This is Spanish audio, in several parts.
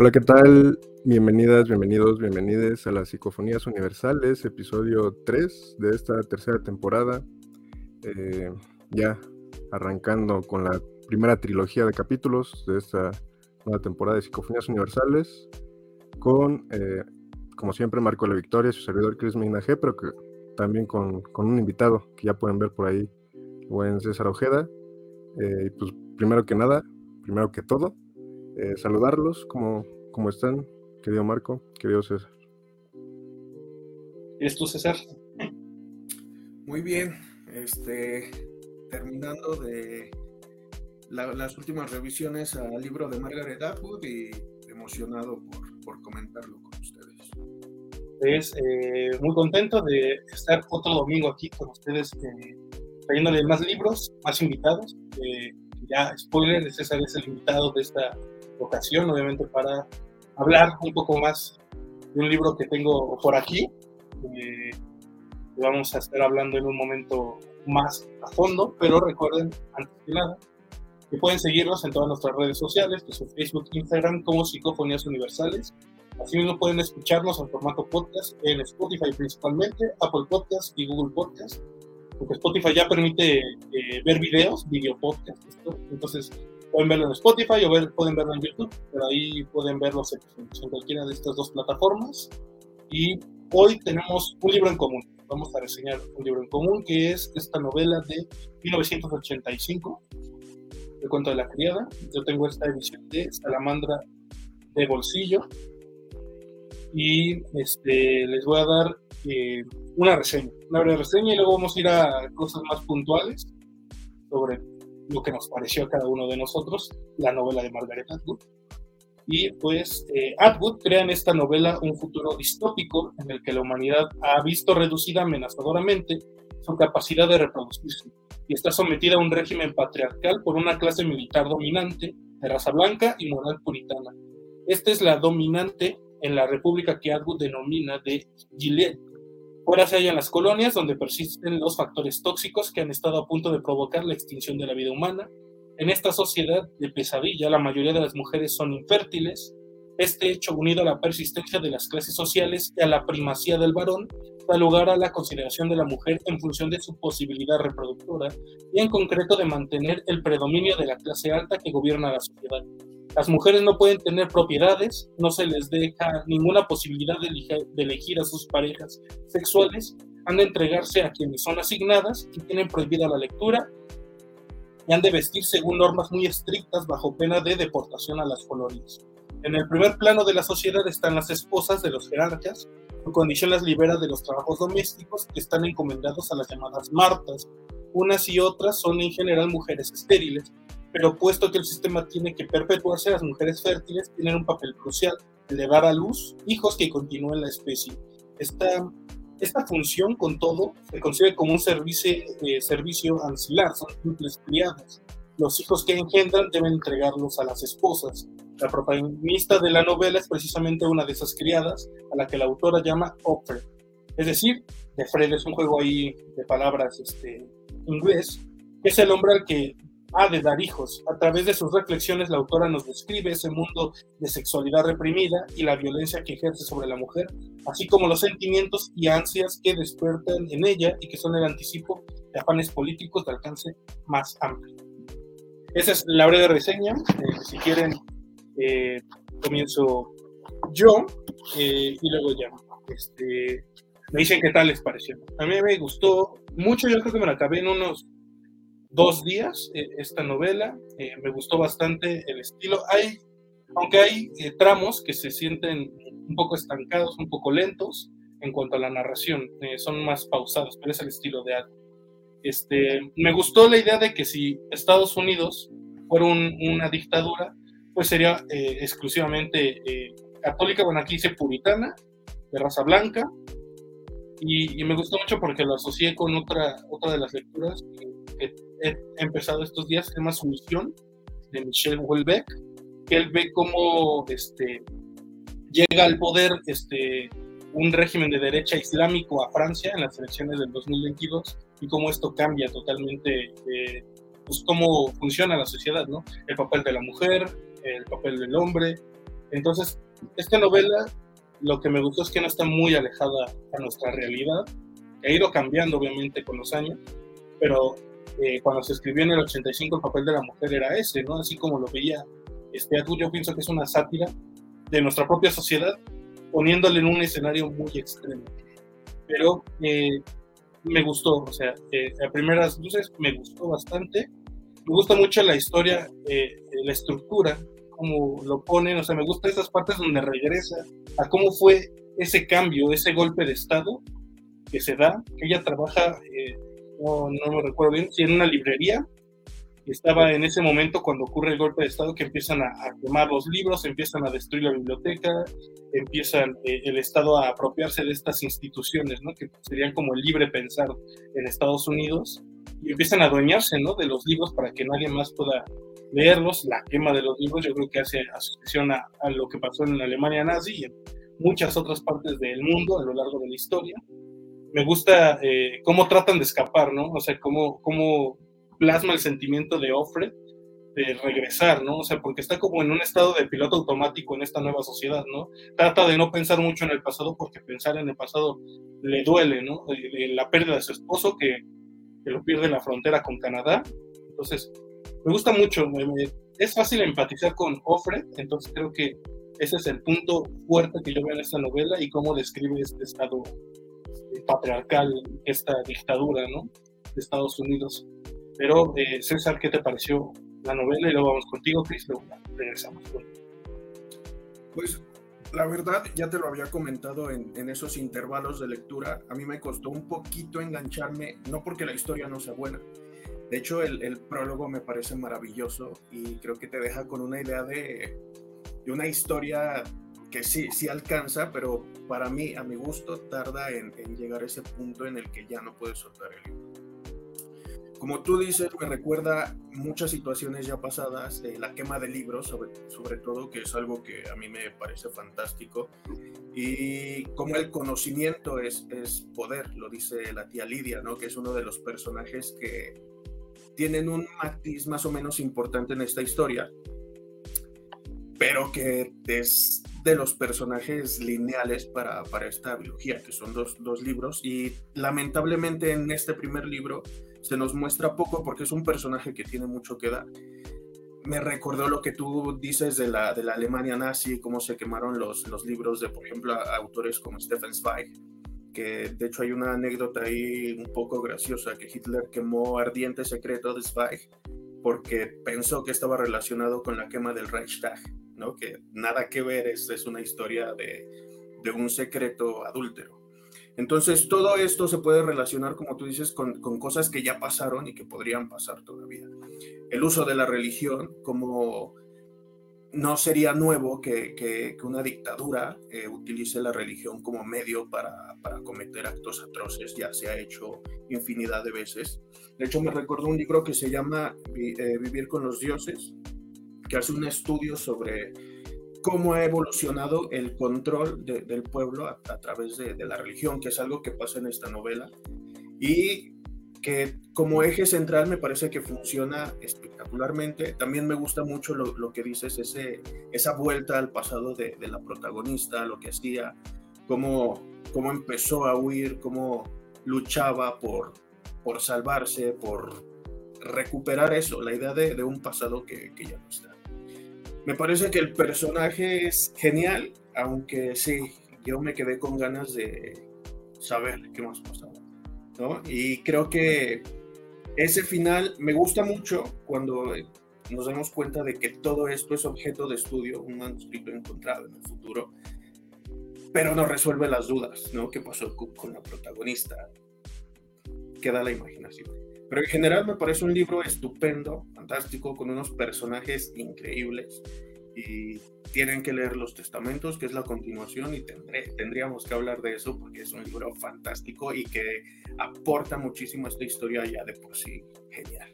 Hola, ¿qué tal? Bienvenidas, bienvenidos, bienvenides a las Psicofonías Universales, episodio 3 de esta tercera temporada. Eh, ya arrancando con la primera trilogía de capítulos de esta nueva temporada de Psicofonías Universales, con, eh, como siempre, Marco La Victoria, su servidor Chris G, pero que también con, un invitado que ya pueden ver por ahí, buen César Ojeda. Eh, pues primero que nada, primero que todo, eh, saludarlos, ¿cómo, ¿cómo están? Querido Marco, querido César. ¿Y es tú, César? Muy bien, este, terminando de las últimas revisiones al libro de Margaret Atwood y emocionado por, comentarlo con ustedes. Es eh, muy contento de estar otro domingo aquí con ustedes, eh, trayéndole más libros, más invitados. Eh, ya, spoiler, César es el invitado de esta ocasión, obviamente, para hablar un poco más de un libro que tengo por aquí. Eh, vamos a estar hablando en un momento más a fondo, pero recuerden, antes que nada, que pueden seguirnos en todas nuestras redes sociales, que son Facebook, Instagram, como Psicofonías Universales. Asimismo pueden escucharnos en formato podcast en Spotify principalmente, Apple Podcast y Google Podcast, porque Spotify ya permite eh, ver videos, video podcast, entonces pueden verlo en Spotify o ver, pueden verlo en YouTube, pero ahí pueden verlos en cualquiera de estas dos plataformas. Y hoy tenemos un libro en común vamos a reseñar un libro en común, que es esta novela de 1985, El cuento de la criada. Yo tengo esta edición de Salamandra de bolsillo y este, les voy a dar eh, una reseña, una breve reseña y luego vamos a ir a cosas más puntuales sobre lo que nos pareció a cada uno de nosotros, la novela de Margaret Atwood. Y pues eh, Atwood crea en esta novela un futuro distópico en el que la humanidad ha visto reducida amenazadoramente su capacidad de reproducirse y está sometida a un régimen patriarcal por una clase militar dominante de raza blanca y moral puritana. Esta es la dominante en la república que Atwood denomina de Gilead. Fuera se hallan las colonias donde persisten los factores tóxicos que han estado a punto de provocar la extinción de la vida humana en esta sociedad de pesadilla, la mayoría de las mujeres son infértiles. Este hecho, unido a la persistencia de las clases sociales y a la primacía del varón, da lugar a la consideración de la mujer en función de su posibilidad reproductora y en concreto de mantener el predominio de la clase alta que gobierna la sociedad. Las mujeres no pueden tener propiedades, no se les deja ninguna posibilidad de elegir, a sus parejas sexuales, han de entregarse a quienes son asignadas y tienen prohibida la lectura, y han de vestir según normas muy estrictas bajo pena de deportación a las colonias. En el primer plano de la sociedad están las esposas de los jerarcas, su condición las libera de los trabajos domésticos que están encomendados a las llamadas martas. Unas y otras son en general mujeres estériles, pero puesto que el sistema tiene que perpetuarse, las mujeres fértiles tienen un papel crucial, el de dar a luz hijos que continúen la especie. Esta esta función, con todo, se concibe como un servicio, eh, servicio ancilar, son simples criadas. Los hijos que engendran deben entregarlos a las esposas. La protagonista de la novela es precisamente una de esas criadas, a la que la autora llama Opfer. Es decir, de Fred es un juego ahí de palabras este, inglés, es el hombre al que ha de dar hijos. A través de sus reflexiones, la autora nos describe ese mundo de sexualidad reprimida y la violencia que ejerce sobre la mujer, así como los sentimientos y ansias que despiertan en ella y que son el anticipo de afanes políticos de alcance más amplio. Esa es la breve reseña. Eh, si quieren, eh, comienzo yo eh, y luego ya. Este, me dicen qué tal les pareció. A mí me gustó mucho, yo creo que me la acabé en unos dos días eh, esta novela. Eh, me gustó bastante el estilo. Hay, aunque hay eh, tramos que se sienten un poco estancados, un poco lentos en cuanto a la narración, son más pausados, pero es el estilo de algo. Este, me gustó la idea de que si Estados Unidos fuera una dictadura, pues sería exclusivamente católica, bueno, aquí dice puritana, de raza blanca, y, me gustó mucho porque lo asocié con otra, otra de las lecturas que, he empezado estos días, se llama Sumisión, de Michel Houellebecq, que él ve cómo este, llega al poder este, un régimen de derecha islámico a Francia en las elecciones del 2022 y cómo esto cambia totalmente eh, pues cómo funciona la sociedad, ¿no? El papel de la mujer, el papel del hombre, Entonces, esta novela, lo que me gustó es que no está muy alejada a nuestra realidad, ha ido cambiando obviamente con los años, pero eh, cuando se escribió en el 85 el papel de la mujer era ese, ¿no? Así como lo veía este, yo pienso que es una sátira de nuestra propia sociedad, poniéndole en un escenario muy extremo. Pero eh, me gustó, o sea, eh, a primeras luces me gustó bastante. Me gusta mucho la historia, eh, la estructura, cómo lo ponen, o sea, me gustan esas partes donde regresa a cómo fue ese cambio, ese golpe de Estado que se da, que ella trabaja, eh, no, no me recuerdo bien, si en una librería, estaba en ese momento cuando ocurre el golpe de Estado que empiezan a, quemar los libros, empiezan a destruir la biblioteca, empiezan eh, el Estado a apropiarse de estas instituciones, ¿no? que serían como el libre pensar en Estados Unidos, y empiezan a adueñarse ¿no? de los libros para que nadie más pueda leerlos. La quema de los libros yo creo que hace asociación a, a lo que pasó en la Alemania nazi y en muchas otras partes del mundo a lo largo de la historia. Me gusta eh, cómo tratan de escapar, ¿no? O sea, cómo, cómo plasma el sentimiento de Ofre de regresar, ¿no? O sea, porque está como en un estado de piloto automático en esta nueva sociedad, ¿no? Trata de no pensar mucho en el pasado porque pensar en el pasado le duele, ¿no? La pérdida de su esposo que, que lo pierde en la frontera con Canadá. Entonces, me gusta mucho, es fácil empatizar con Ofre, entonces creo que ese es el punto fuerte que yo veo en esta novela y cómo describe este estado patriarcal, esta dictadura, ¿no? De Estados Unidos. Pero, eh, César, ¿qué te pareció la novela? Y luego vamos contigo, Cris, regresamos. Pues la verdad, ya te lo había comentado en, en, esos intervalos de lectura, a mí me costó un poquito engancharme, no porque la historia no sea buena. De hecho, el, el prólogo me parece maravilloso y creo que te deja con una idea de, de una historia que sí, sí alcanza, pero para mí, a mi gusto, tarda en, en llegar a ese punto en el que ya no puedes soltar el libro como tú dices, me recuerda muchas situaciones ya pasadas, de la quema de libros, sobre, sobre todo, que es algo que a mí me parece fantástico. Y como el conocimiento es, es poder, lo dice la tía Lidia, ¿no? que es uno de los personajes que tienen un matiz más o menos importante en esta historia, pero que es de los personajes lineales para, para esta biología, que son dos, dos libros. Y lamentablemente en este primer libro se nos muestra poco porque es un personaje que tiene mucho que dar. Me recordó lo que tú dices de la, de la Alemania nazi, cómo se quemaron los, los libros de, por ejemplo, autores como Stefan Zweig, que de hecho hay una anécdota ahí un poco graciosa, que Hitler quemó Ardiente Secreto de Zweig porque pensó que estaba relacionado con la quema del Reichstag, ¿no? que nada que ver, es, es una historia de, de un secreto adúltero. Entonces, todo esto se puede relacionar, como tú dices, con, cosas que ya pasaron y que podrían pasar todavía. El uso de la religión, como no sería nuevo que, una dictadura eh, utilice la religión como medio para, cometer actos atroces, ya se ha hecho infinidad de veces. De hecho, me recuerdo un libro que se llama eh, Vivir con los dioses, que hace un estudio sobre cómo ha evolucionado el control del pueblo a, través de, la religión, que es algo que pasa en esta novela, y que como eje central me parece que funciona espectacularmente. También me gusta mucho lo, que dices, ese, esa vuelta al pasado de, la protagonista, lo que hacía, cómo, cómo empezó a huir, cómo luchaba por, por salvarse, por recuperar eso, la idea de, un pasado que, que ya no está. Me parece que el personaje es genial, aunque sí, yo me quedé con ganas de saber qué más pasaba. ¿no? Y creo que ese final me gusta mucho cuando nos damos cuenta de que todo esto es objeto de estudio, un manuscrito encontrado en el futuro, pero no resuelve las dudas, ¿no? ¿Qué pasó con la protagonista? Queda la imaginación. Pero en general me parece un libro estupendo, fantástico, con unos personajes increíbles. Y tienen que leer Los Testamentos, que es la continuación, y tendré, tendríamos que hablar de eso porque es un libro fantástico y que aporta muchísimo a esta historia ya de por sí genial.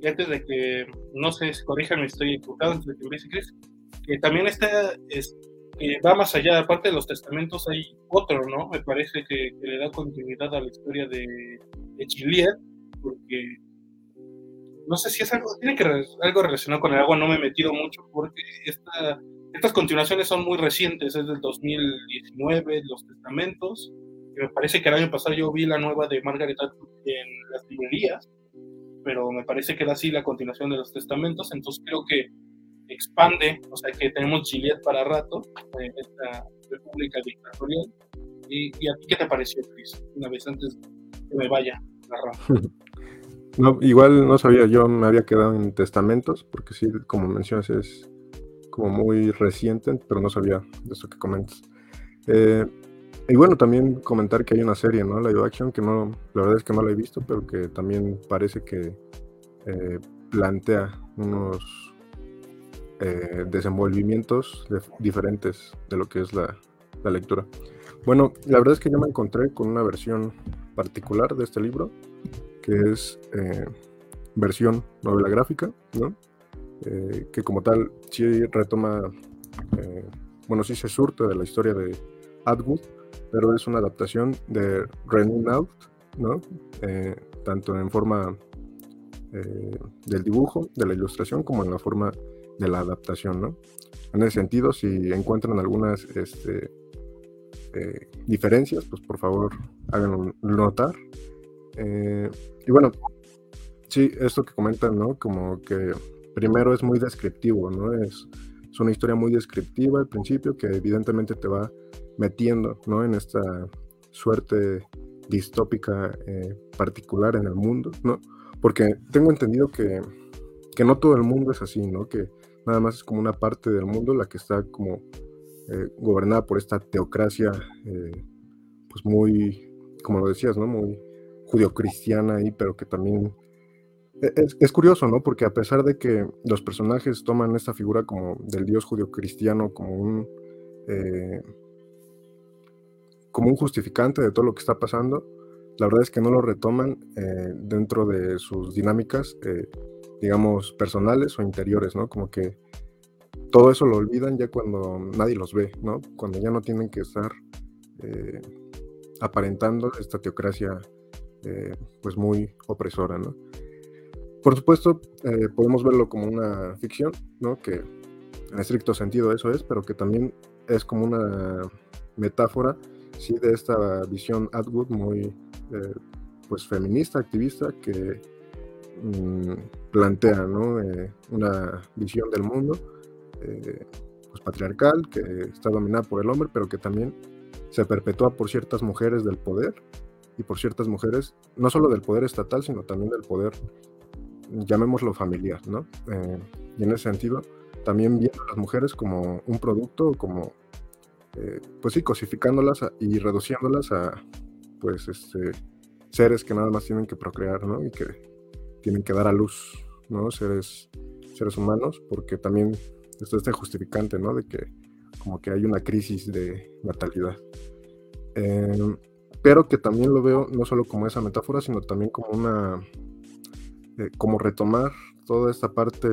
Y antes de que, no sé, corríjame, estoy equivocado, antes de que que también está, es, va más allá, aparte de los testamentos hay otro, ¿no? Me parece que, le da continuidad a la historia de, de porque no sé si es algo, tiene que algo relacionado con el agua, no me he metido mucho porque esta, estas continuaciones son muy recientes, es del 2019, Los Testamentos, y me parece que el año pasado yo vi la nueva de Margaret Atwood en las librerías, pero me parece que era así la continuación de Los Testamentos, entonces creo que expande, o sea que tenemos Gilead para rato, en esta república dictatorial. ¿Y, ¿Y, a ti qué te pareció, Chris? Una vez antes que me vaya, la No, igual no sabía, yo me había quedado en testamentos, porque sí, como mencionas, es como muy reciente, pero no sabía de eso que comentas. Eh, y bueno, también comentar que hay una serie, ¿no? Live action, que no, la verdad es que no la he visto, pero que también parece que eh, plantea unos eh, desenvolvimientos diferentes de lo que es la, lectura. Bueno, la verdad es que yo me encontré con una versión particular de este libro que es eh, versión novela gráfica, ¿no? Eh, que como tal sí retoma, eh, bueno, sí se surte de la historia de Atwood, pero es una adaptación de René Naut, ¿no? tanto en forma del dibujo, de la ilustración, como en la forma de la adaptación, ¿no? En ese sentido, si encuentran algunas este, diferencias, pues por favor háganlo notar. Y bueno, sí, esto que comentan, ¿no? Como que primero es muy descriptivo, ¿no? Es, es una historia muy descriptiva al principio que evidentemente te va metiendo, ¿no? En esta suerte distópica eh, particular en el mundo, ¿no? Porque tengo entendido que, que, no todo el mundo es así, ¿no? Que nada más es como una parte del mundo la que está como eh, gobernada por esta teocracia, eh, pues muy, como lo decías, ¿no? Muy judio-cristiana ahí, pero que también e-, es, curioso, ¿no? Porque a pesar de que los personajes toman esta figura como del dios judio-cristiano como un eh, como un justificante de todo lo que está pasando, la verdad es que no lo retoman eh, dentro de sus dinámicas, eh, digamos, personales o interiores, ¿no? Como que todo eso lo olvidan ya cuando nadie los ve, ¿no? Cuando ya no tienen que estar aparentando esta teocracia eh, pues muy opresora, ¿no? Por supuesto, eh, podemos verlo como una ficción, ¿no? Que en estricto sentido eso es, pero que también es como una metáfora, sí, de esta visión Atwood muy, eh, pues, feminista, activista, que mm, plantea, una visión del mundo, pues, patriarcal, que está dominada por el hombre, pero que también se perpetúa por ciertas mujeres del poder y por ciertas mujeres, no solo del poder estatal, sino también del poder, llamémoslo familiar. Eh, y en ese sentido, también viendo a las mujeres como un producto, como, eh, pues sí, cosificándolas y reduciéndolas a, pues, este, seres que nada más tienen que procrear, ¿no? Y que tienen que dar a luz, ¿no? Seres, seres humanos, porque también esto es este justificante, ¿no? De que como que hay una crisis de natalidad. Eh, pero que también lo veo no solo como esa metáfora, sino también como una, eh, como retomar toda esta parte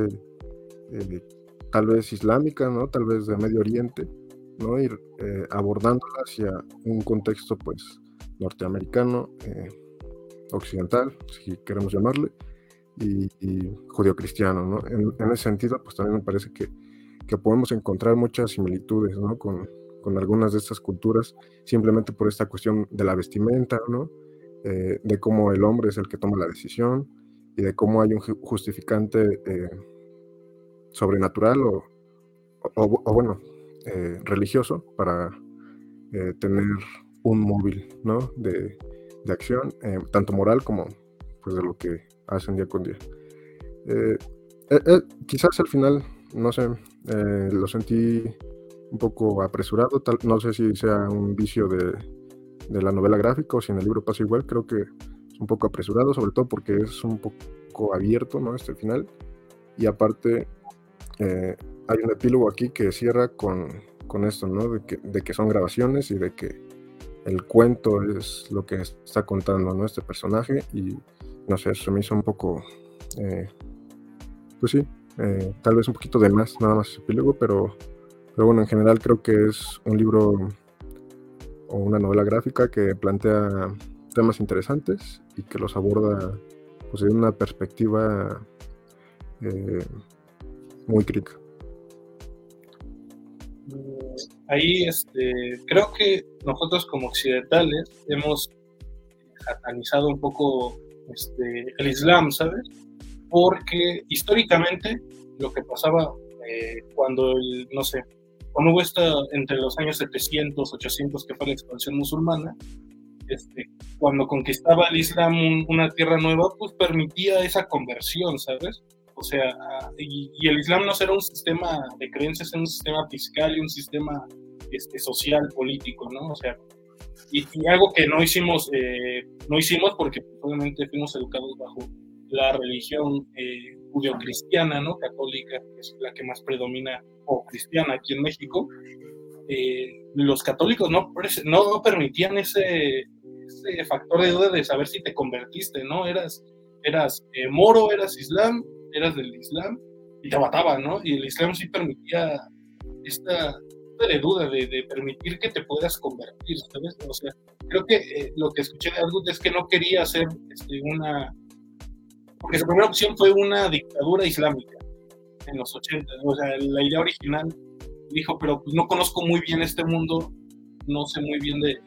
eh, tal vez islámica, ¿no? Tal vez de Medio Oriente, ¿no? Ir eh, abordándola hacia un contexto, pues, norteamericano, occidental, si queremos llamarle, y, y judio-cristiano, ¿no? En, en, ese sentido, pues también me parece que, que podemos encontrar muchas similitudes, ¿no? Con, con algunas de estas culturas, simplemente por esta cuestión de la vestimenta, ¿no? Eh, de cómo el hombre es el que toma la decisión y de cómo hay un justificante eh, sobrenatural o, o, bueno, eh, religioso para tener un móvil, ¿no? De, de acción, tanto moral como pues de lo que hacen día con día. quizás al final, no sé, lo sentí un poco apresurado, tal, no sé si sea un vicio de, de, la novela gráfica o si en el libro pasa igual, creo que es un poco apresurado, sobre todo porque es un poco abierto, ¿no? Este final. Y aparte, eh, hay un epílogo aquí que cierra con, con esto, ¿no? De que, de que, son grabaciones y de que el cuento es lo que está contando, ¿no? Este personaje y, no sé, eso me hizo un poco, eh, pues sí, eh, tal vez un poquito de más, nada más epílogo, pero pero bueno, en general creo que es un libro o una novela gráfica que plantea temas interesantes y que los aborda pues, una perspectiva eh, muy crítica. Ahí este, creo que nosotros como occidentales hemos satanizado un poco este, el Islam, ¿sabes? Porque históricamente lo que pasaba eh, cuando, el, no sé, cuando hubo esta, entre los años 700, 800, que fue la expansión musulmana, este, cuando conquistaba el Islam una tierra nueva, pues permitía esa conversión, ¿sabes? O sea, y, el Islam no era un sistema de creencias, era un sistema fiscal y un sistema este, social, político, ¿no? O sea, y, algo que no hicimos, eh, no hicimos porque pues, obviamente fuimos educados bajo la religión eh, judio-cristiana, ¿no? Católica, que es la que más predomina, o cristiana aquí en México. Eh, los católicos no, no permitían ese, ese factor de duda de saber si te convertiste, ¿no? Eras, eras moro, eras islam, eras del Islam y te mataban, ¿no? Y el Islam sí permitía esta, de duda de, permitir que te puedas convertir, ¿sabes? O sea, creo que eh, lo que escuché de Argut es que no quería hacer este, una... Porque su primera opción fue una dictadura islámica en los 80, o sea, la idea original dijo, pero pues no conozco muy bien este mundo, no sé muy bien de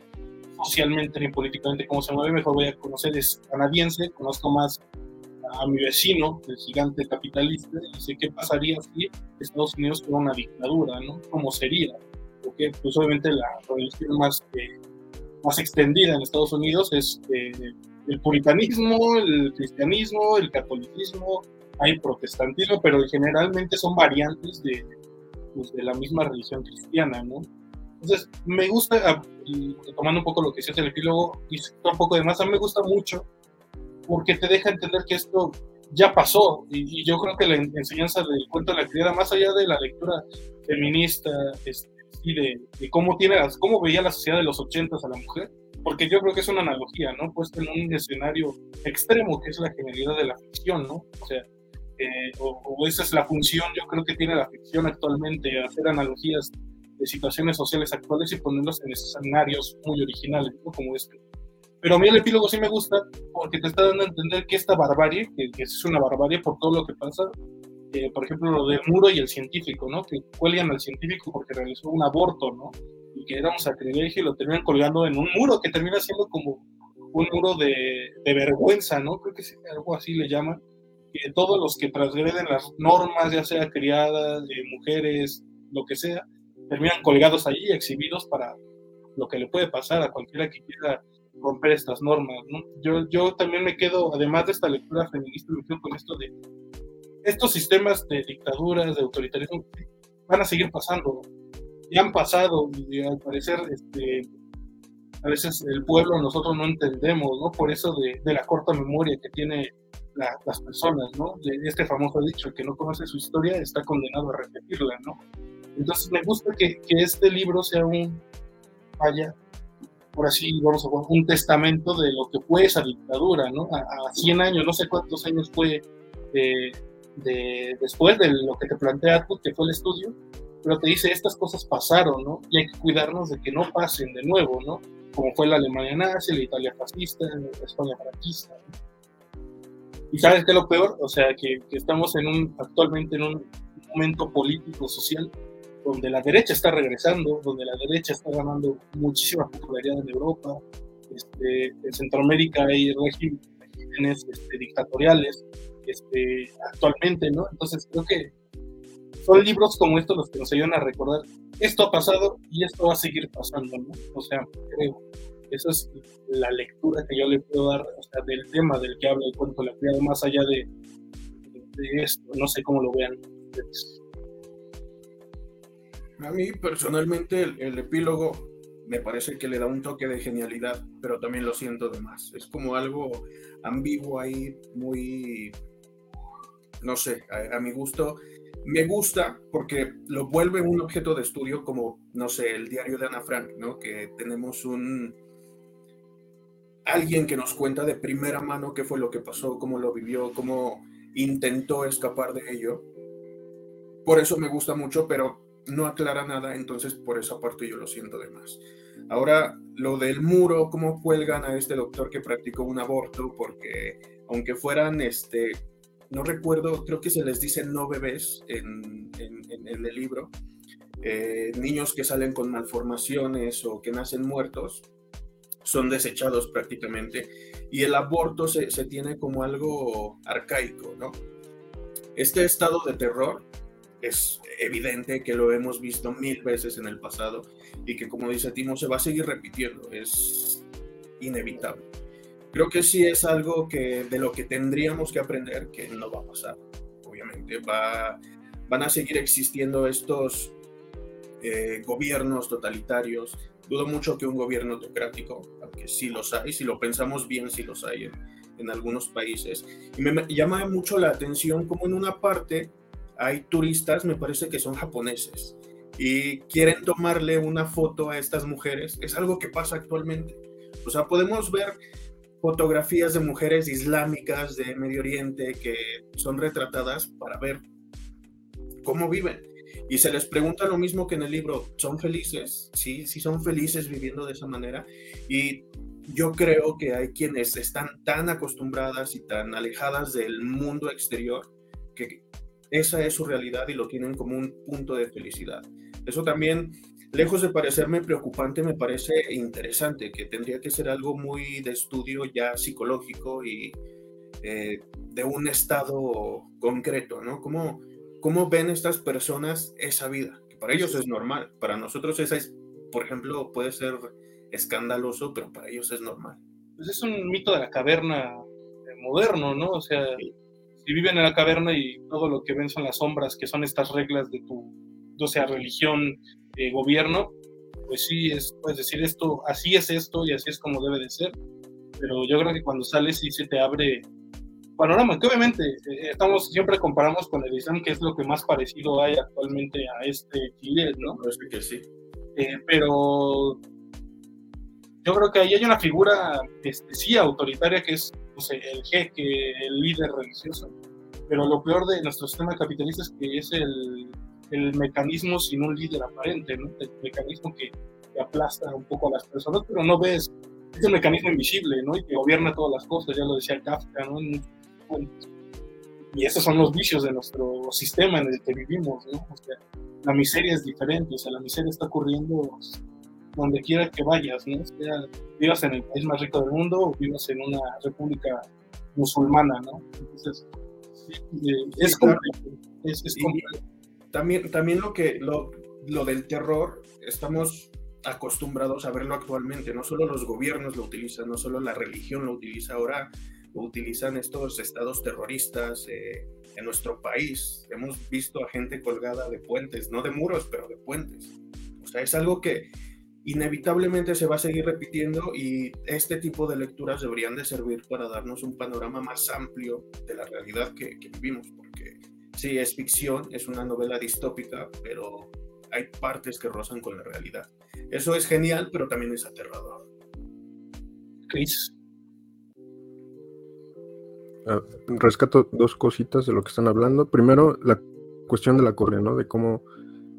socialmente ni políticamente cómo se mueve, mejor voy a conocer, es canadiense, conozco más a mi vecino, el gigante capitalista, y sé qué pasaría si Estados Unidos fuera una dictadura, ¿no? ¿Cómo sería? Porque, pues, obviamente, la religión más, eh, más extendida en Estados Unidos es eh, el puritanismo, el cristianismo, el catolicismo, hay protestantismo, pero generalmente son variantes de, pues, de la misma religión cristiana, ¿no? Entonces, me gusta, ah, y tomando un poco lo que decía el epílogo, y un poco de más, a mí me gusta mucho porque te deja entender que esto ya pasó. Y, yo creo que la enseñanza del cuento de la criada, más allá de la lectura feminista este, y de, cómo, tiene cómo veía la sociedad de los ochentas a la mujer, porque yo creo que es una analogía, ¿no? Puesta en un escenario extremo, que es la genialidad de la ficción, ¿no? O sea, eh, o, esa es la función, yo creo que tiene la ficción actualmente, hacer analogías de situaciones sociales actuales y ponerlos en escenarios muy originales, ¿no? Como este. Pero a mí el epílogo sí me gusta porque te está dando a entender que esta barbarie, que, es una barbarie por todo lo que pasa, eh, por ejemplo, lo del muro y el científico, ¿no? Que cuelgan al científico porque realizó un aborto, ¿no? Y que era un sacrilegio y lo terminan colgando en un muro que termina siendo como un muro de, vergüenza, ¿no? Creo que es algo así le llaman. Que todos los que transgreden las normas, ya sea criadas, mujeres, lo que sea, terminan colgados allí, exhibidos para lo que le puede pasar a cualquiera que quiera romper estas normas. ¿no? Yo, yo también me quedo, además de esta lectura feminista, me quedo con esto de estos sistemas de dictaduras, de autoritarismo, van a seguir pasando. Ya han pasado y al parecer este, a veces el pueblo nosotros no entendemos, ¿no? Por eso de, de la corta memoria que tiene las personas, ¿no? De este famoso dicho, el que no conoce su historia está condenado a repetirla, ¿no? Entonces me gusta que, que este libro sea un, vaya, por así vamos a un testamento de lo que fue esa dictadura, ¿no? A, 100 años, no sé cuántos años fue de, después de lo que te plantea que fue el estudio, pero te dice, estas cosas pasaron, ¿no? Y hay que cuidarnos de que no pasen de nuevo, ¿no? Como fue la Alemania nazi, la Italia fascista, la España franquista. Y sabes qué es lo peor, o sea, que, que estamos en un, actualmente en un momento político, social, donde la derecha está regresando, donde la derecha está ganando muchísima popularidad en Europa. Este, en Centroamérica hay regímenes este, dictatoriales este, actualmente, ¿no? Entonces creo que son libros como estos los que nos ayudan a recordar esto ha pasado y esto va a seguir pasando, ¿no? O sea, creo, esa es la lectura que yo le puedo dar o sea, del tema del que habla el cuento la criada, más allá de, de esto, no sé cómo lo vean ustedes. A mí personalmente el, epílogo me parece que le da un toque de genialidad, pero también lo siento de más. Es como algo ambiguo ahí, muy, no sé, a, mi gusto. Me gusta porque lo vuelve un objeto de estudio como, no sé, el diario de Ana Frank, ¿no? Que tenemos un, alguien que nos cuenta de primera mano qué fue lo que pasó, cómo lo vivió, cómo intentó escapar de ello. Por eso me gusta mucho, pero no aclara nada, entonces por esa parte yo lo siento de más. Ahora, lo del muro, cómo cuelgan a este doctor que practicó un aborto, porque aunque fueran este, no recuerdo, creo que se les dice no bebés en, el libro, eh, niños que salen con malformaciones o que nacen muertos, son desechados prácticamente y el aborto se, se, tiene como algo arcaico, ¿no? Este estado de terror es evidente que lo hemos visto mil veces en el pasado y que como dice Timo se va a seguir repitiendo, es inevitable. Creo que sí es algo que de lo que tendríamos que aprender que no va a pasar. Obviamente va, van a seguir existiendo estos eh, gobiernos totalitarios. Dudo mucho que un gobierno autocrático, aunque sí los hay, si lo pensamos bien, sí los hay en algunos países. Y me llama mucho la atención como en una parte hay turistas, me parece que son japoneses, y quieren tomarle una foto a estas mujeres. Es algo que pasa actualmente. O sea, podemos ver fotografías de mujeres islámicas de Medio Oriente que son retratadas para ver cómo viven. Y se les pregunta lo mismo que en el libro, ¿son felices? Sí, sí son felices viviendo de esa manera. Y yo creo que hay quienes están tan acostumbradas y tan alejadas del mundo exterior que esa es su realidad y lo tienen como un punto de felicidad. Eso también, lejos de parecerme preocupante, me parece interesante, que tendría que ser algo muy de estudio ya psicológico y eh, de un estado concreto, ¿no? ¿Cómo, ¿Cómo ven estas personas esa vida? Que para ellos es normal, para nosotros esa es, por ejemplo, puede ser escandaloso, pero para ellos es normal. Pues es un mito de la caverna eh, moderno, ¿no? O sea, si viven en la caverna y todo lo que ven son las sombras, que son estas reglas de tu, o sea, religión, eh, gobierno, pues sí, es, puedes decir esto, así es esto y así es como debe de ser. Pero yo creo que cuando sales sí se te abre panorama, que obviamente eh, estamos, siempre comparamos con el Islam, que es lo que más parecido hay actualmente a este Chile, ¿no? Parece que sí. Eh, pero yo creo que ahí hay una figura, este, sí, autoritaria, que es el jeque, el líder religioso. Pero lo peor de nuestro sistema capitalista es que es el, el mecanismo sin un líder aparente, ¿no? El mecanismo que, que, aplasta un poco a las personas, pero no ves, es el mecanismo invisible, ¿no? Y que gobierna todas las cosas, ya lo decía Kafka, ¿no? Y esos son los vicios de nuestro sistema en el que vivimos, ¿no? O sea, la miseria es diferente, o sea, la miseria está ocurriendo donde quiera que vayas, ¿no? Sea, vivas en el país más rico del mundo o vivas en una república musulmana, ¿no? Entonces, eh, es, es, es También, también lo que lo, lo del terror, estamos acostumbrados a verlo actualmente, no solo los gobiernos lo utilizan, no solo la religión lo utiliza ahora, lo utilizan estos estados terroristas eh, en nuestro país. Hemos visto a gente colgada de puentes, no de muros, pero de puentes. O sea, es algo que inevitablemente se va a seguir repitiendo y este tipo de lecturas deberían de servir para darnos un panorama más amplio de la realidad que, vivimos, porque sí, es ficción, es una novela distópica, pero hay partes que rozan con la realidad. Eso es genial, pero también es aterrador. Chris. Ah, rescato dos cositas de lo que están hablando. Primero, la cuestión de la correa, ¿no? De cómo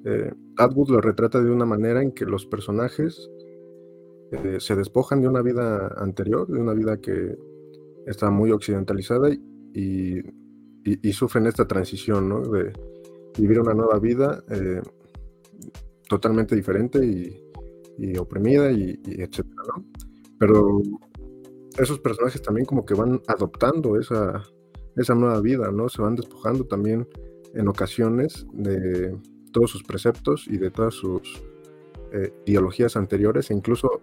eh, Atwood lo retrata de una manera en que los personajes eh, se despojan de una vida anterior, de una vida que está muy occidentalizada y, sufren esta transición, ¿no? De vivir una nueva vida eh, totalmente diferente y, oprimida y, etcétera. Pero esos personajes también como que van adoptando esa, esa nueva vida, ¿no? Se van despojando también en ocasiones de todos sus preceptos y de todas sus eh, ideologías anteriores, e incluso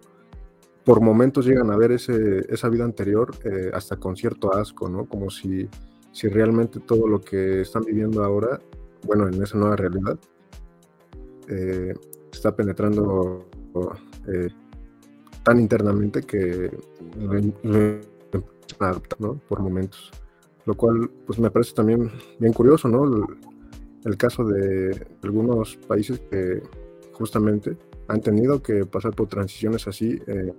por momentos llegan a ver ese, esa vida anterior eh, hasta con cierto asco, ¿no? Como si, si realmente todo lo que están viviendo ahora, bueno, en esa nueva realidad, eh, está penetrando tan internamente que lo, ¿no? Por momentos. Lo cual, pues me parece también bien curioso, ¿no? El caso de algunos países que justamente han tenido que pasar por transiciones así, eh,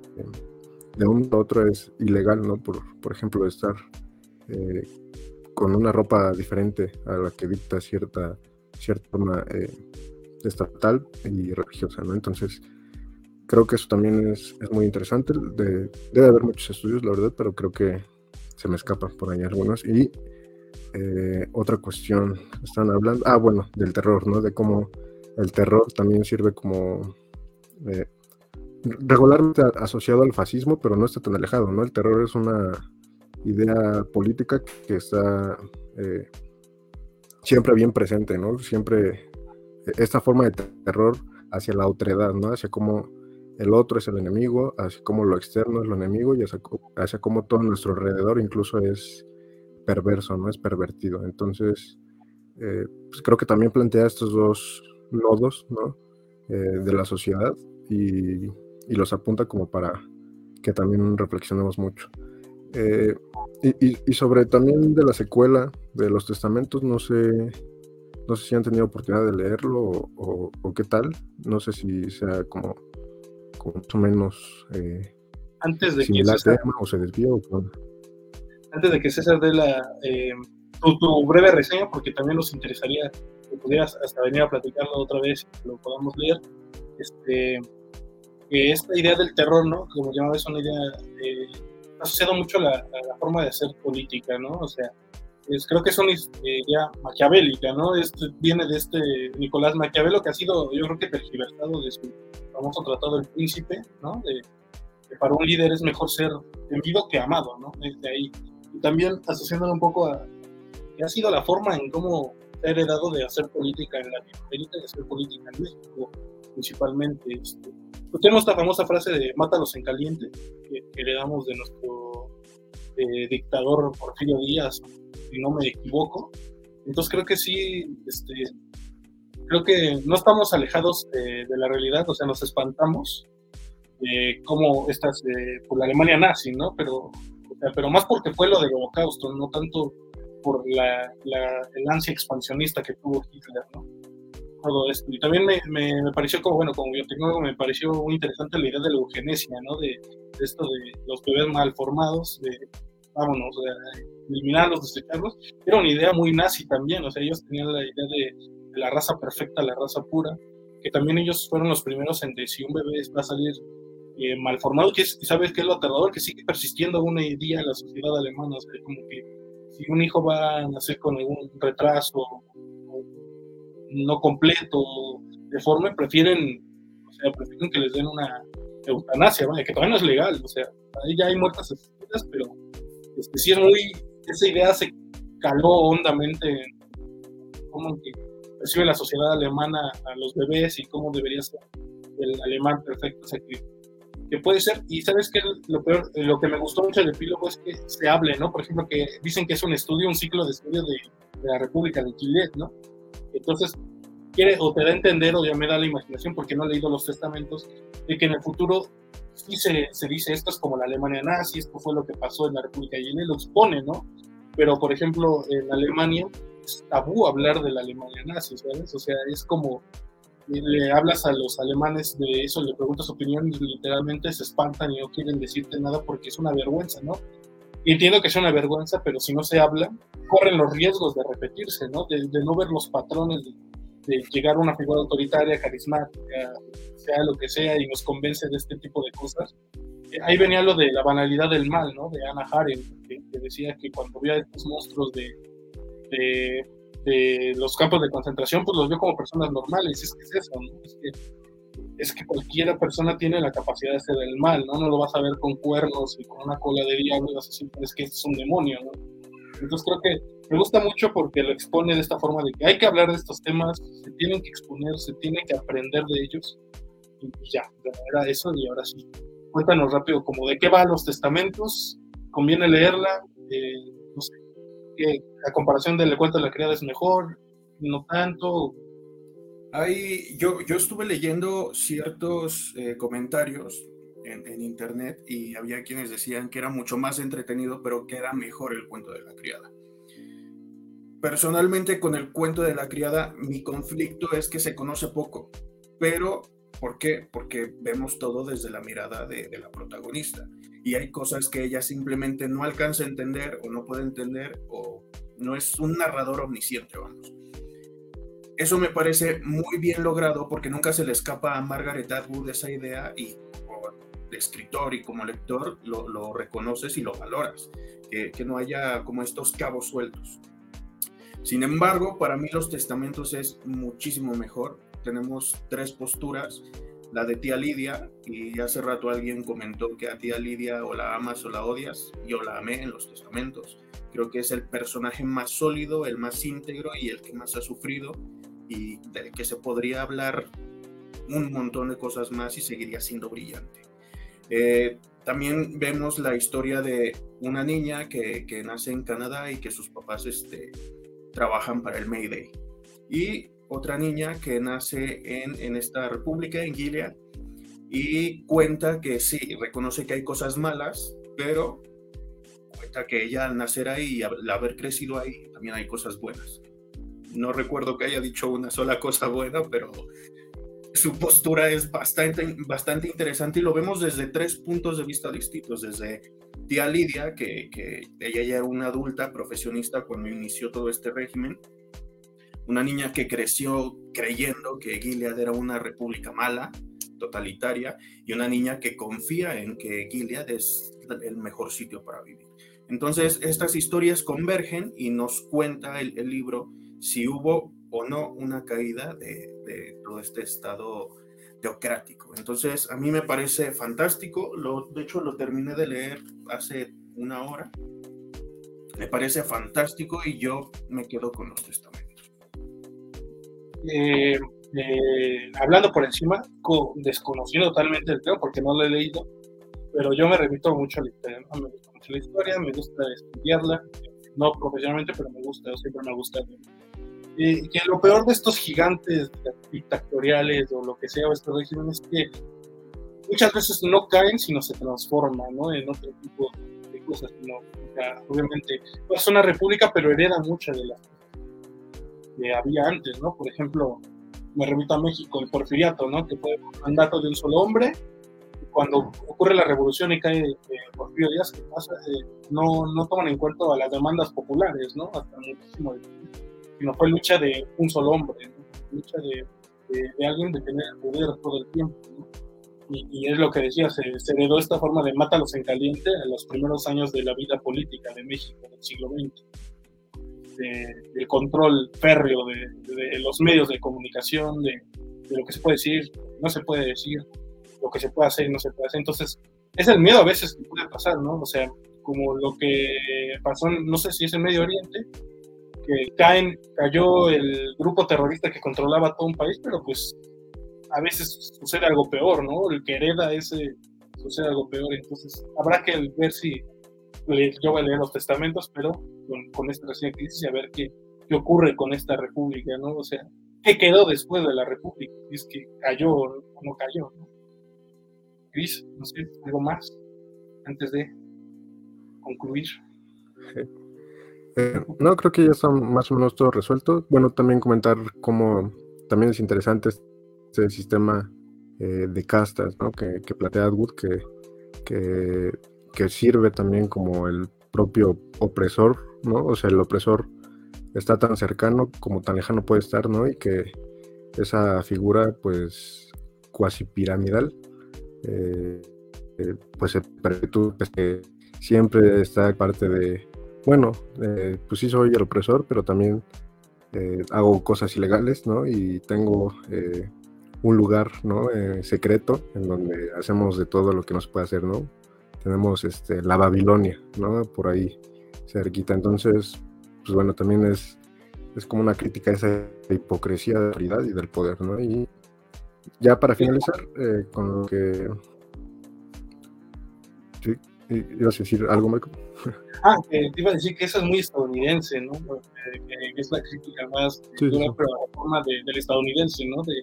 de un a otro es ilegal, ¿no? Por, por ejemplo, estar eh, con una ropa diferente a la que dicta cierta, cierta forma eh, estatal y religiosa, ¿no? Entonces, creo que eso también es, es muy interesante. debe haber muchos estudios, la verdad, pero creo que se me escapan por ahí algunos. Y eh, otra cuestión. Están hablando, ah, bueno, del terror, ¿no? De cómo el terror también sirve como eh, regularmente asociado al fascismo, pero no está tan alejado, ¿no? El terror es una idea política que está eh, siempre bien presente, ¿no? Siempre esta forma de terror hacia la otredad, ¿no? Hacia cómo el otro es el enemigo, hacia cómo lo externo es lo enemigo y hacia, hacia cómo todo nuestro alrededor incluso es perverso, ¿no? Es pervertido. Entonces, eh, pues creo que también plantea estos dos nodos, ¿no? Eh, de la sociedad y, y, los apunta como para que también reflexionemos mucho. Eh, y, y, sobre también de la secuela de los testamentos, no sé, no sé si han tenido oportunidad de leerlo o, o, qué tal. No sé si sea como, como más o menos antes de que tema o se o antes de que César dé la, eh, tu, breve reseña, porque también nos interesaría que pudieras hasta venir a platicarlo otra vez y lo podamos leer, este, que esta idea del terror, ¿no? Como llamaba, es una idea eh, asociada mucho a la, la, forma de hacer política, ¿no? O sea, creo que es una idea maquiavélica, ¿no? Este, viene de este Nicolás Maquiavelo, que ha sido, yo creo que tergiversado de su famoso tratado del príncipe, ¿no? De, que para un líder es mejor ser temido que amado, ¿no? Desde ahí también asociándolo un poco a que ha sido la forma en cómo se ha heredado de hacer política en Latinoamérica y hacer política en México, principalmente. Este. Pues tenemos esta famosa frase de mátalos en caliente, que, heredamos de nuestro eh, dictador Porfirio Díaz, si no me equivoco. Entonces creo que sí, este, creo que no estamos alejados de, la realidad, o sea, nos espantamos de cómo estas, eh, por la Alemania nazi, ¿no? Pero pero más porque fue lo del holocausto, no tanto por la, el ansia expansionista que tuvo Hitler, ¿no? Todo esto. Y también me, me, pareció como, bueno, como biotecnólogo me pareció muy interesante la idea de la eugenesia, ¿no? De, esto de los bebés mal formados, de, vámonos, de eliminarlos, desecharlos. Era una idea muy nazi también, o sea, ellos tenían la idea de, de la raza perfecta, la raza pura, que también ellos fueron los primeros en decir si un bebé va a salir eh, malformado, que sabes que es lo aterrador, que sigue persistiendo aún hoy día en la sociedad alemana, o sea, como que si un hijo va a nacer con algún retraso no completo, deforme, prefieren, prefieren que les den una eutanasia, que todavía no es legal, o sea, ahí ya hay muertas pero este, sí es muy, esa idea se caló hondamente en cómo que percibe la sociedad alemana a los bebés y cómo debería ser el alemán perfecto, o sea, que puede ser, y sabes que lo peor, lo que me gustó mucho del epílogo es que se hable, ¿no? Por ejemplo, que dicen que es un estudio, un ciclo de estudio de, la República de Chile, ¿no? Entonces, quiere o te da a entender, o ya me da la imaginación, porque no he leído los testamentos, de que en el futuro sí se, se dice esto es como la Alemania nazi, esto fue lo que pasó en la República de Chile, lo expone, ¿no? Pero, por ejemplo, en Alemania es tabú hablar de la Alemania nazi, ¿sabes? O sea, es como le hablas a los alemanes de eso, le preguntas opinión y literalmente se espantan y no quieren decirte nada porque es una vergüenza, ¿no? Entiendo que es una vergüenza, pero si no se habla, corren los riesgos de repetirse, ¿no? De, no ver los patrones de, llegar a una figura autoritaria, carismática, sea lo que sea, y nos convence de este tipo de cosas. Ahí venía lo de la banalidad del mal, ¿no? De Anna Haren, que, decía que cuando veía estos monstruos de, de los campos de concentración, pues los veo como personas normales. Es que es eso, ¿no? Es que, es que cualquiera persona tiene la capacidad de hacer el mal, ¿no? No lo vas a ver con cuernos y con una cola de diablo vas a decir, es que es un demonio, ¿no? Entonces creo que me gusta mucho porque lo expone de esta forma de que hay que hablar de estos temas, se tienen que exponer, se tiene que aprender de ellos. Y ya, era eso y ahora sí. Cuéntanos rápido como de qué van los testamentos, conviene leerla, eh, que la comparación del cuento de la criada es mejor, no tanto. Hay, yo, yo estuve leyendo ciertos eh, comentarios en, en, internet y había quienes decían que era mucho más entretenido, pero que era mejor el cuento de la criada. Personalmente con el cuento de la criada, mi conflicto es que se conoce poco, pero ¿por qué? Porque vemos todo desde la mirada de, de la protagonista y hay cosas que ella simplemente no alcanza a entender o no puede entender o no es un narrador omnisciente, vamos. Eso me parece muy bien logrado porque nunca se le escapa a Margaret Atwood esa idea y como escritor y como lector lo, lo reconoces y lo valoras, que, no haya como estos cabos sueltos. Sin embargo, para mí los testamentos es muchísimo mejor. Tenemos tres posturas. La de tía Lidia, y hace rato alguien comentó que a tía Lidia o la amas o la odias. Yo la amé en los testamentos. Creo que es el personaje más sólido, el más íntegro y el que más ha sufrido y del que se podría hablar un montón de cosas más y seguiría siendo brillante. Eh, también vemos la historia de una niña que, que, nace en Canadá y que sus papás este, trabajan para el Mayday. Y otra niña que nace en, en esta república, en Gilead, y cuenta que sí, reconoce que hay cosas malas, pero cuenta que ella al nacer ahí y al haber crecido ahí, también hay cosas buenas. No recuerdo que haya dicho una sola cosa buena, pero su postura es bastante, bastante interesante y lo vemos desde tres puntos de vista distintos. Desde tía Lidia, que, que ella ya era una adulta profesionista cuando inició todo este régimen, una niña que creció creyendo que Gilead era una república mala, totalitaria, y una niña que confía en que Gilead es el mejor sitio para vivir. Entonces, estas historias convergen y nos cuenta el, el libro si hubo o no una caída de, de, todo este estado teocrático. Entonces, a mí me parece fantástico. Lo, de hecho, lo terminé de leer hace una hora. Me parece fantástico y yo me quedo con los testamentos. Eh, eh, hablando por encima, desconocido totalmente el tema porque no lo he leído, pero yo me remito mucho a la historia. ¿no? Me gusta mucho la historia, me gusta estudiarla, no profesionalmente, pero me gusta, siempre me ha gustado eh, que lo peor de estos gigantes dictatoriales o lo que sea, o estos regímenes, es que muchas veces no caen, sino se transforman ¿no? en otro tipo de cosas. ¿no? O sea, obviamente, es una república, pero hereda muchas de las que había antes, ¿no? Por ejemplo, me remito a México, el porfiriato, ¿no? Que fue un mandato de un solo hombre. Cuando ocurre la revolución y cae eh, Porfirio Díaz, ¿qué pasa? Eh, no, no toman en cuenta a las demandas populares, ¿no? Hasta muchísimo sino fue lucha de un solo hombre, lucha de, de, alguien de tener poder todo el tiempo. Y, y, es lo que decía, se, se, heredó esta forma de mátalos en caliente en los primeros años de la vida política de México del siglo XX. De, del control férreo de, de, los medios de comunicación, de, lo que se puede decir, no se puede decir, lo que se puede hacer y no se puede hacer. Entonces, es el miedo a veces que puede pasar, ¿no? O sea, como lo que pasó, no sé si es en Medio Oriente, que caen, cayó el grupo terrorista que controlaba todo un país, pero pues a veces sucede algo peor, ¿no? El que hereda ese sucede algo peor, entonces habrá que ver si yo voy a leer los testamentos, pero con, esta recién crisis y a ver qué, qué ocurre con esta república, ¿no? O sea, ¿qué quedó después de la república? Es que cayó o no cayó, ¿no? Cris, no sé, algo más antes de concluir. Eh, no, creo que ya está más o menos todo resuelto. Bueno, también comentar cómo también es interesante este sistema eh, de castas ¿no? que, plantea Atwood, que, que, sirve también como el propio opresor, ¿no? O sea, el opresor está tan cercano como tan lejano puede estar, ¿no? Y que esa figura, pues, cuasi piramidal, eh, eh pues se pues, que siempre está parte de bueno, eh, pues sí soy el opresor, pero también eh, hago cosas ilegales, ¿no? Y tengo un lugar, ¿no? Secreto en donde hacemos de todo lo que no se puede hacer, ¿no? Tenemos este, la Babilonia, ¿no? Por ahí cerquita. Entonces, pues bueno, también es, es como una crítica a esa hipocresía de la autoridad y del poder, ¿no? Y ya para finalizar, eh, con lo que... Sí, ¿Ibas a decir algo, Marco? Ah, te iba a decir que eso es muy estadounidense, ¿no? Que, que es la crítica más sí, dura, sí. pero la forma de, del estadounidense, ¿no? De,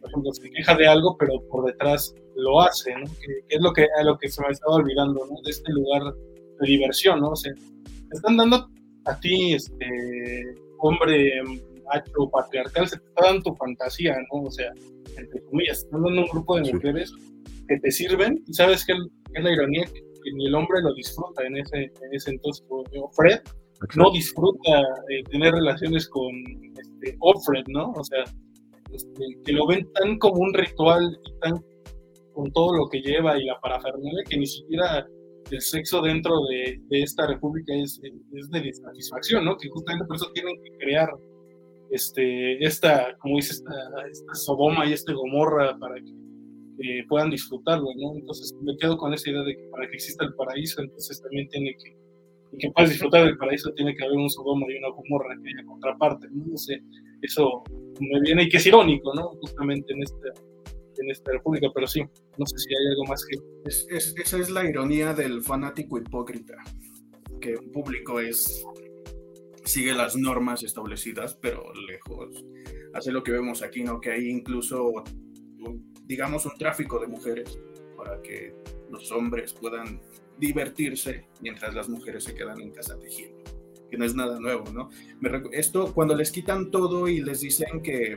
por ejemplo, se queja de algo, pero por detrás lo hace, ¿no? Que, que es lo que, a lo que se me estaba olvidando, ¿no? De este lugar de diversión, ¿no? O sea, te están dando a ti, este, hombre macho patriarcal, se te está dando tu fantasía, ¿no? O sea, entre comillas, están dando un grupo de mujeres que te sirven, y sabes que es la ironía que que ni el hombre lo disfruta en ese, en ese entonces. Fred no disfruta eh, tener relaciones con este, Alfred, ¿no? O sea, este, que lo ven tan como un ritual y tan con todo lo que lleva y la parafernalia que ni siquiera el sexo dentro de, esta república es, de satisfacción, ¿no? Que justamente por eso tienen que crear este, esta, como dice, esta, esta Sodoma y este Gomorra para que puedan disfrutarlo, ¿no? Entonces me quedo con esa idea de que para que exista el paraíso, entonces también tiene que, y que puedas disfrutar del paraíso, tiene que haber un Sodoma y una Gomorra que haya contraparte, ¿no? No sé, eso me viene y que es irónico, ¿no? Justamente en esta, en esta república, pero sí, no sé si hay algo más que... Es, esa es la ironía del fanático hipócrita, que un público es sigue las normas establecidas, pero lejos hace lo que vemos aquí, ¿no? Que hay incluso, digamos, un tráfico de mujeres para que los hombres puedan divertirse mientras las mujeres se quedan en casa tejiendo, que no es nada nuevo, ¿no? esto cuando les quitan todo y les dicen que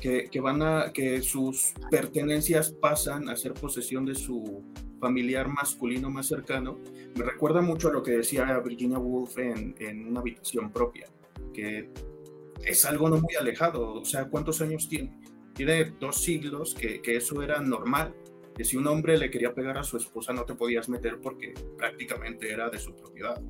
que, van a, que sus pertenencias pasan a ser posesión de su familiar masculino más cercano, me recuerda mucho a lo que decía Virginia Woolf en, en una habitación propia, que es algo no muy alejado, o sea, ¿cuántos años tiene? Tiene dos siglos que, que eso era normal, que si un hombre le quería pegar a su esposa no te podías meter porque prácticamente era de su propiedad.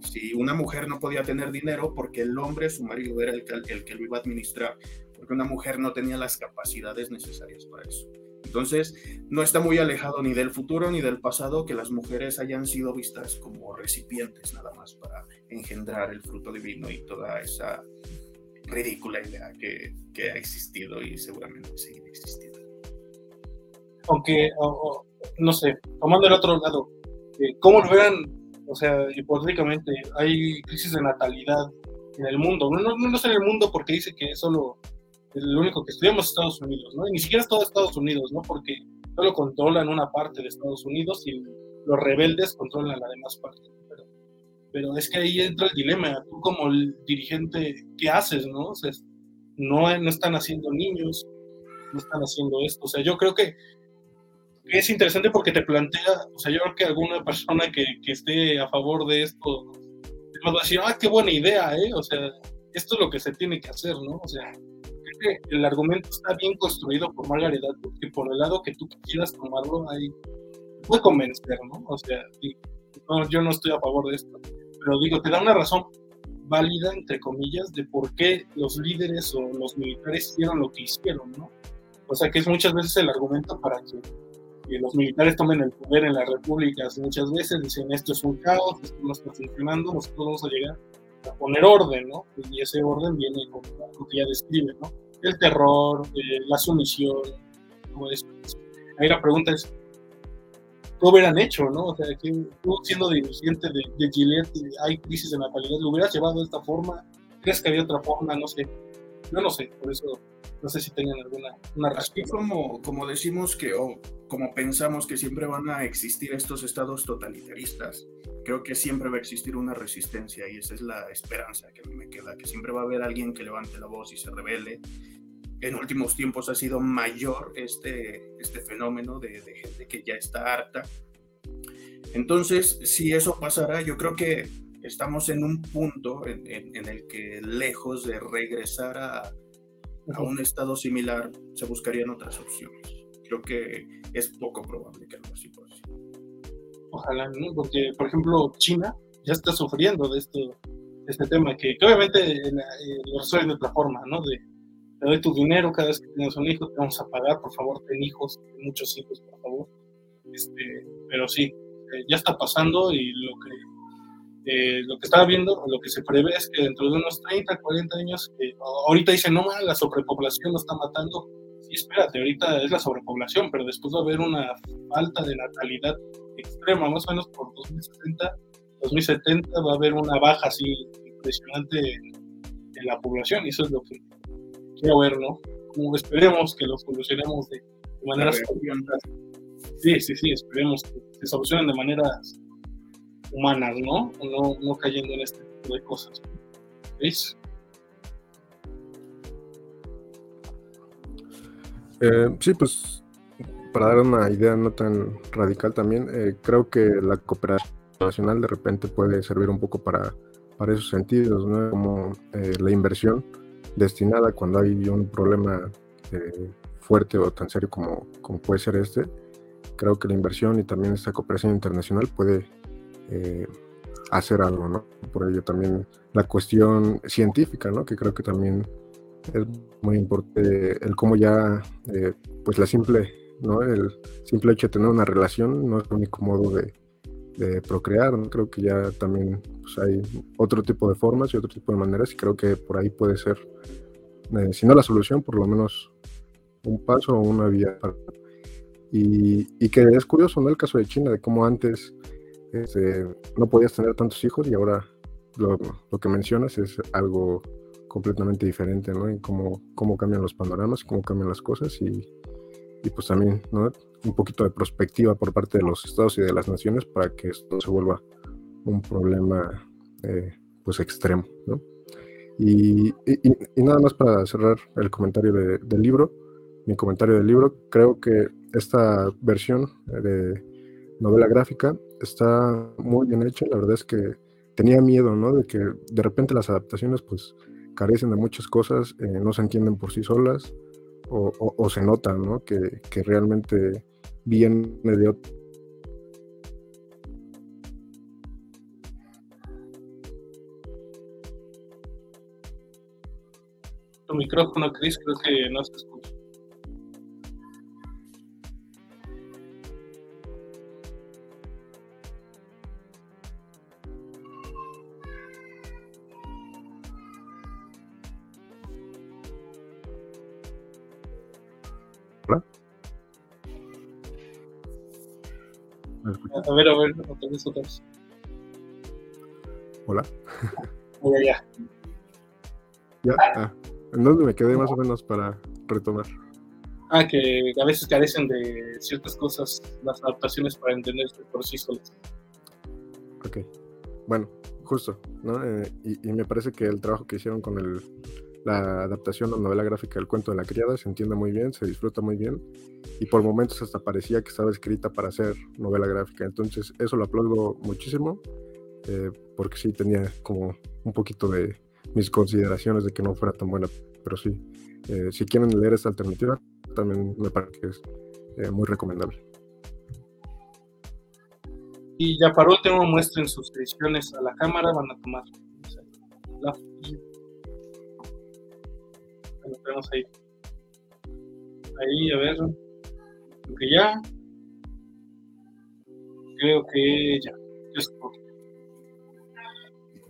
Si una mujer no podía tener dinero porque el hombre, su marido, era el el que lo iba a administrar, porque una mujer no tenía las capacidades necesarias para eso. Entonces, no está muy alejado ni del futuro ni del pasado que las mujeres hayan sido vistas como recipientes nada más para engendrar el fruto divino y toda esa ridícula idea que, ha existido y seguramente seguirá existiendo. Aunque, no sé, tomando el otro lado, eh, ¿cómo lo verán? O sea, hipotéticamente, hay crisis de natalidad en el mundo. No, no, no es en el mundo porque dice que solo el único que estudiamos Estados Unidos, ¿no? Y ni siquiera es todo Estados Unidos, ¿no? Porque solo controlan una parte de Estados Unidos y los rebeldes controlan la demás parte. Pero, pero es que ahí entra el dilema. Tú como el dirigente, ¿qué haces, no? O sea, no, no están haciendo niños, no están haciendo esto. O sea, yo creo que es interesante porque te plantea, o sea, yo creo que alguna persona que, que esté a favor de esto va a decir, ah, qué buena idea, ¿eh? O sea, esto es lo que se tiene que hacer, ¿no? O sea, el argumento está bien construido por Margaret Atwood, por el lado que tú quieras tomarlo, ahí puede convencer, ¿no? O sea, yo no estoy a favor de esto, pero digo, te da una razón válida, entre comillas, de por qué los líderes o los militares hicieron lo que hicieron, ¿no? O sea, que es muchas veces el argumento para que, los militares tomen el poder en las repúblicas. Muchas veces dicen, esto es un caos, esto no está funcionando, nosotros vamos a llegar a poner orden, ¿no? Y ese orden viene con lo que ya describe, ¿no? El terror, eh, la sumisión, eso. Ahí la pregunta es, ¿qué hubieran hecho, no? O sea, que tú siendo dirigente de, de Gillette, hay crisis de natalidad, ¿lo hubieras llevado de esta forma? ¿Crees que había otra forma? No sé. Yo no sé, por eso no sé si tengan alguna una Así como, como decimos que, o como pensamos que siempre van a existir estos estados totalitaristas, creo que siempre va a existir una resistencia y esa es la esperanza que me queda, que siempre va a haber alguien que levante la voz y se revele. En últimos tiempos ha sido mayor este, este fenómeno de, gente que ya está harta. Entonces, si eso pasará, yo creo que estamos en un punto en, el que lejos de regresar a, a un estado similar, se buscarían otras opciones. Creo que es poco probable que algo así pase. Ojalá, ¿no? Porque, por ejemplo, China ya está sufriendo de esto, este tema, que, obviamente eh, lo resuelven de otra forma, ¿no? De, te doy tu dinero cada vez que tienes un hijo, te vamos a pagar, por favor, ten hijos, muchos hijos, por favor. Este, pero sí, eh, ya está pasando y lo que, eh, lo que estaba viendo, lo que se prevé es que dentro de unos 30, 40 años, ahorita dicen, no, la sobrepoblación nos está matando. Espérate, ahorita es la sobrepoblación, pero después va a haber una falta de natalidad extrema, más o menos por 2060, 2070 va a haber una baja así impresionante en, la población y eso es lo que quiero ver, ¿no? Como esperemos que lo solucionemos de, manera Sí, sí, sí, esperemos que se solucionen de maneras humanas, ¿no? No, no cayendo en este tipo de cosas. ¿Veis? Eh, sí, pues para dar una idea no tan radical también, eh, creo que la cooperación nacional de repente puede servir un poco para, para esos sentidos, ¿no? como eh, la inversión destinada cuando hay un problema eh, fuerte o tan serio como, como puede ser este, creo que la inversión y también esta cooperación internacional puede eh, hacer algo, ¿no? Por ello también la cuestión científica, ¿no? Que creo que también es muy importante el cómo ya, eh, pues la simple, ¿no? El simple hecho de tener una relación no es el único modo de, procrear. Creo que ya también pues, hay otro tipo de formas y otro tipo de maneras y creo que por ahí puede ser, eh, si no la solución, por lo menos un paso o una vía. Y, y que es curioso, ¿no? El caso de China, de cómo antes este, no podías tener tantos hijos y ahora lo, que mencionas es algo completamente diferente, ¿no? En cómo, cómo cambian los panoramas, cómo cambian las cosas y, y, pues también, ¿no? Un poquito de perspectiva por parte de los estados y de las naciones para que esto se vuelva un problema, eh, pues, extremo, ¿no? Y, y, nada más para cerrar el comentario del libro, mi comentario del libro, creo que esta versión de novela gráfica está muy bien hecha, la verdad es que tenía miedo, ¿no? De que de repente las adaptaciones pues carecen de muchas cosas, eh, no se entienden por sí solas o, se nota, ¿no? Que, realmente viene de otro tu micrófono, Chris, creo que no se escucha. A ver, a ver, otra vez, otra vez. Hola. Ya, ya. Ya, ah, ¿en dónde me quedé más o menos para retomar? Ah, que a veces carecen de ciertas cosas las adaptaciones para entenderse por sí solas. Ok, bueno, justo, ¿no? Eh, y, y, me parece que el trabajo que hicieron con el, la adaptación a novela gráfica del cuento de la criada se entiende muy bien, se disfruta muy bien y por momentos hasta parecía que estaba escrita para ser novela gráfica. Entonces eso lo aplaudo muchísimo eh, porque sí tenía como un poquito de mis consideraciones de que no fuera tan buena, pero sí, eh, si quieren leer esta alternativa también me parece que es eh, muy recomendable. Y ya para último muestren suscripciones a la cámara, van a tomar la nos vemos ahí. Ahí, a ver. Creo que ya. Creo que ya.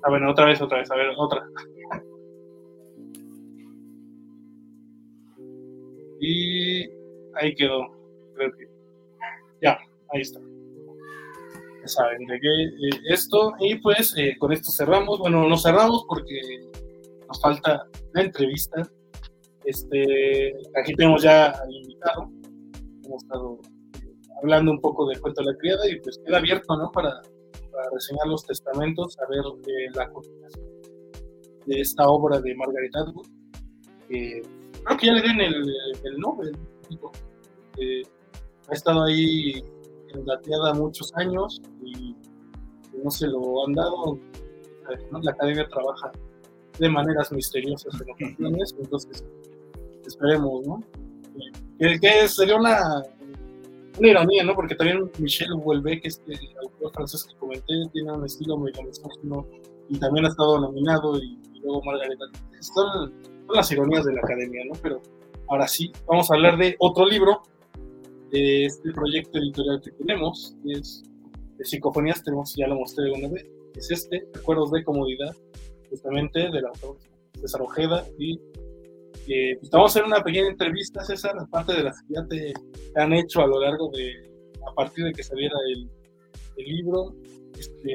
Ah, bueno, otra vez, otra vez, a ver, otra. Y ahí quedó. Creo que. Ya, ahí está. Ya saben de qué eh, esto. Y pues eh, con esto cerramos. Bueno, no cerramos porque nos falta la entrevista este, aquí tenemos ya al invitado. Hemos estado hablando un poco del cuento de la criada y pues queda abierto, ¿no? Para, para reseñar los testamentos, a ver eh, la continuación de esta obra de Margaret Atwood. creo que ya le den el, el Nobel. Eh, ha estado ahí enlateada muchos años y no se lo han dado. La academia trabaja de maneras misteriosas en ocasiones, entonces esperemos, ¿no? Que, sería una, ironía, ¿no? Porque también Michel Houellebecq, este autor francés que comenté, tiene un estilo muy misógino y también ha estado nominado y, luego Margarita. Son, son, las ironías de la academia, ¿no? Pero ahora sí, vamos a hablar de otro libro, de este proyecto editorial que tenemos, que es de psicofonías, tenemos, ya lo mostré una vez, es este, Recuerdos de Comodidad, justamente del autor César Ojeda y pues, vamos a hacer una pequeña entrevista, César, aparte de las que ya te, han hecho a lo largo de, a partir de que saliera el, libro. Este,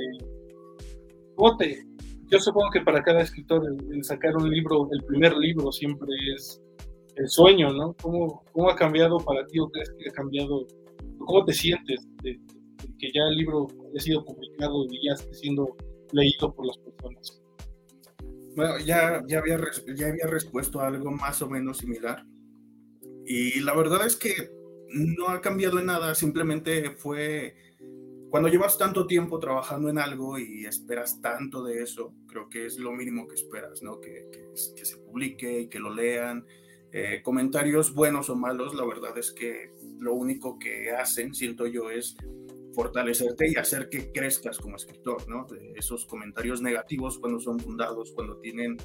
bote, yo supongo que para cada escritor el, sacar un libro, el primer libro siempre es el sueño, ¿no? ¿Cómo, cómo ha cambiado para ti o crees que ha cambiado? ¿Cómo te sientes de, que ya el libro haya sido publicado y ya esté siendo leído por las personas? Bueno, ya, ya, había, ya había respuesto a algo más o menos similar. Y la verdad es que no ha cambiado en nada, simplemente fue cuando llevas tanto tiempo trabajando en algo y esperas tanto de eso, creo que es lo mínimo que esperas, ¿no? Que, se publique y que lo lean. Eh, comentarios buenos o malos, la verdad es que lo único que hacen, siento yo, es fortalecerte y hacer que crezcas como escritor, ¿no? esos comentarios negativos cuando son fundados, cuando tienen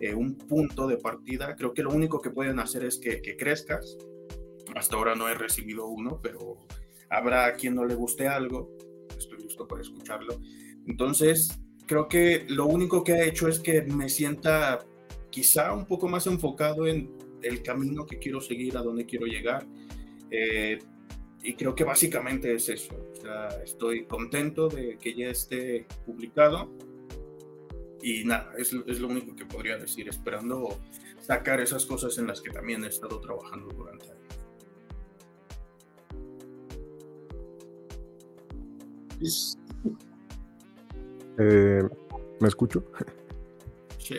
eh, un punto de partida, creo que lo único que pueden hacer es que, que, crezcas. Hasta ahora no he recibido uno, pero habrá quien no le guste algo, estoy listo para escucharlo. Entonces, creo que lo único que ha hecho es que me sienta quizá un poco más enfocado en el camino que quiero seguir, a dónde quiero llegar. Eh, y creo que básicamente es eso. O sea, estoy contento de que ya esté publicado. Y nada, es, es, lo único que podría decir, esperando sacar esas cosas en las que también he estado trabajando durante años. Eh, ¿Me escucho? Sí.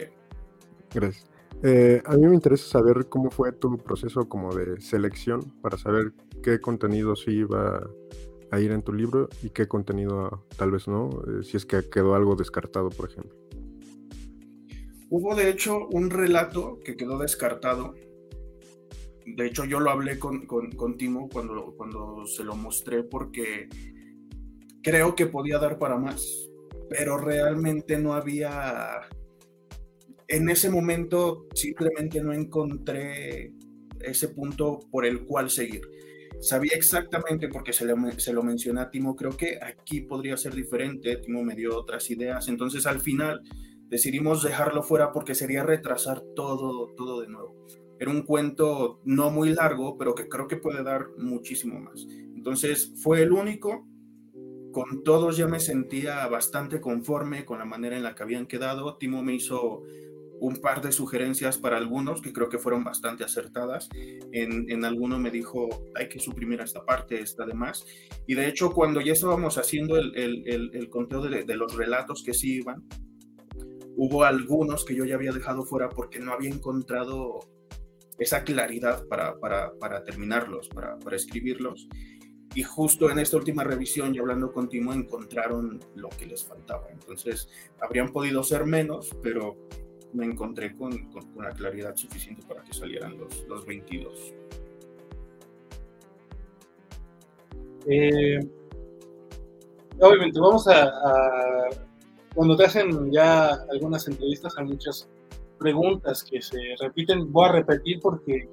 Gracias. Eh, a mí me interesa saber cómo fue tu proceso como de selección para saber qué contenido sí iba a ir en tu libro y qué contenido tal vez no, eh, si es que quedó algo descartado, por ejemplo. Hubo de hecho un relato que quedó descartado. De hecho yo lo hablé con, con, Timo cuando, cuando se lo mostré porque creo que podía dar para más, pero realmente no había en ese momento simplemente no encontré ese punto por el cual seguir. Sabía exactamente, porque se lo, se lo mencioné a Timo, creo que aquí podría ser diferente, Timo me dio otras ideas, entonces al final decidimos dejarlo fuera porque sería retrasar todo, todo de nuevo. Era un cuento no muy largo, pero que creo que puede dar muchísimo más. Entonces fue el único, con todos ya me sentía bastante conforme con la manera en la que habían quedado. Timo me hizo un par de sugerencias para algunos que creo que fueron bastante acertadas. En, en alguno me dijo, hay que suprimir esta parte, esta de más. Y de hecho, cuando ya estábamos haciendo el, el, el, conteo de, de, los relatos que sí iban, hubo algunos que yo ya había dejado fuera porque no había encontrado esa claridad para, para, para terminarlos, para, para escribirlos. Y justo en esta última revisión y hablando contigo encontraron lo que les faltaba. Entonces, habrían podido ser menos, pero me encontré con, con, una claridad suficiente para que salieran los, los 22. Eh, obviamente, vamos a, Cuando te hacen ya algunas entrevistas, hay muchas preguntas que se repiten. Voy a repetir porque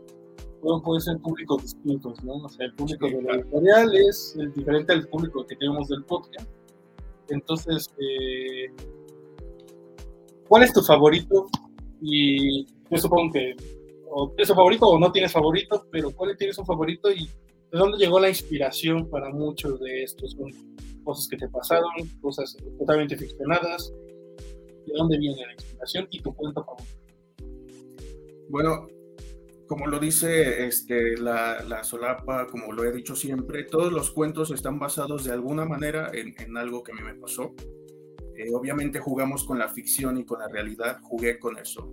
pueden ser públicos distintos, ¿no? O sea, el público de la editorial es el diferente al público que tenemos del podcast. Entonces, eh, ¿Cuál es tu favorito? Y yo supongo que o tienes un favorito o no tienes favorito, pero ¿cuál tienes un favorito y de dónde llegó la inspiración para muchos de estos? Son cosas que te pasaron, cosas totalmente ficcionadas. ¿De dónde viene la inspiración y tu cuento favorito? Bueno, como lo dice este, la, la, solapa, como lo he dicho siempre, todos los cuentos están basados de alguna manera en, en algo que a mí me pasó. Eh, obviamente jugamos con la ficción y con la realidad, jugué con eso.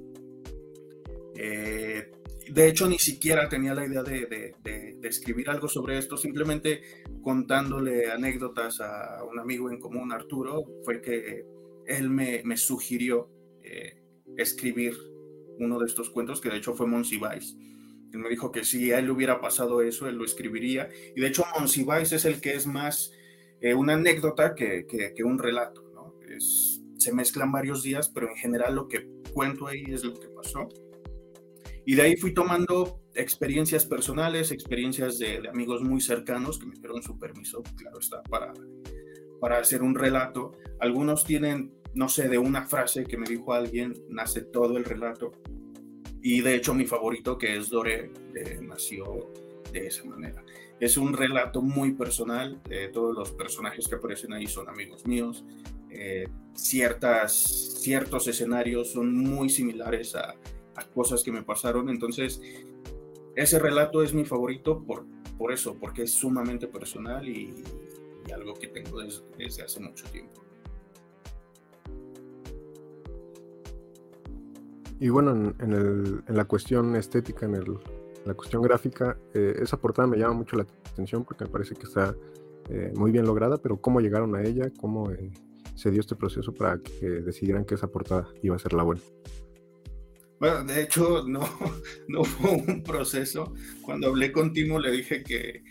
Eh, de hecho, ni siquiera tenía la idea de, escribir algo sobre esto, simplemente contándole anécdotas a un amigo en común, Arturo, fue que él me, sugirió eh, escribir uno de estos cuentos, que de hecho fue Monsiváis. Él me dijo que si a él le hubiera pasado eso, él lo escribiría. Y de hecho, Monsiváis es el que es más una anécdota que, que un relato se mezclan varios días, pero en general lo que cuento ahí es lo que pasó. Y de ahí fui tomando experiencias personales, experiencias de, amigos muy cercanos que me dieron su permiso, claro está, para, para hacer un relato. Algunos tienen, no sé, de una frase que me dijo alguien, nace todo el relato. Y de hecho mi favorito, que es Dore, eh, nació de esa manera. Es un relato muy personal, eh, todos los personajes que aparecen ahí son amigos míos, eh, ciertas, ciertos escenarios son muy similares a, cosas que me pasaron. Entonces, ese relato es mi favorito por, por eso, porque es sumamente personal y, algo que tengo desde, hace mucho tiempo. Y bueno, en, el, en, la cuestión estética, en, el, la cuestión gráfica, eh, esa portada me llama mucho la atención porque me parece que está eh, muy bien lograda, pero cómo llegaron a ella, cómo se dio este proceso para que decidieran que esa portada iba a ser la buena? Bueno, de hecho, no, no fue un proceso. Cuando hablé con Timo, le dije que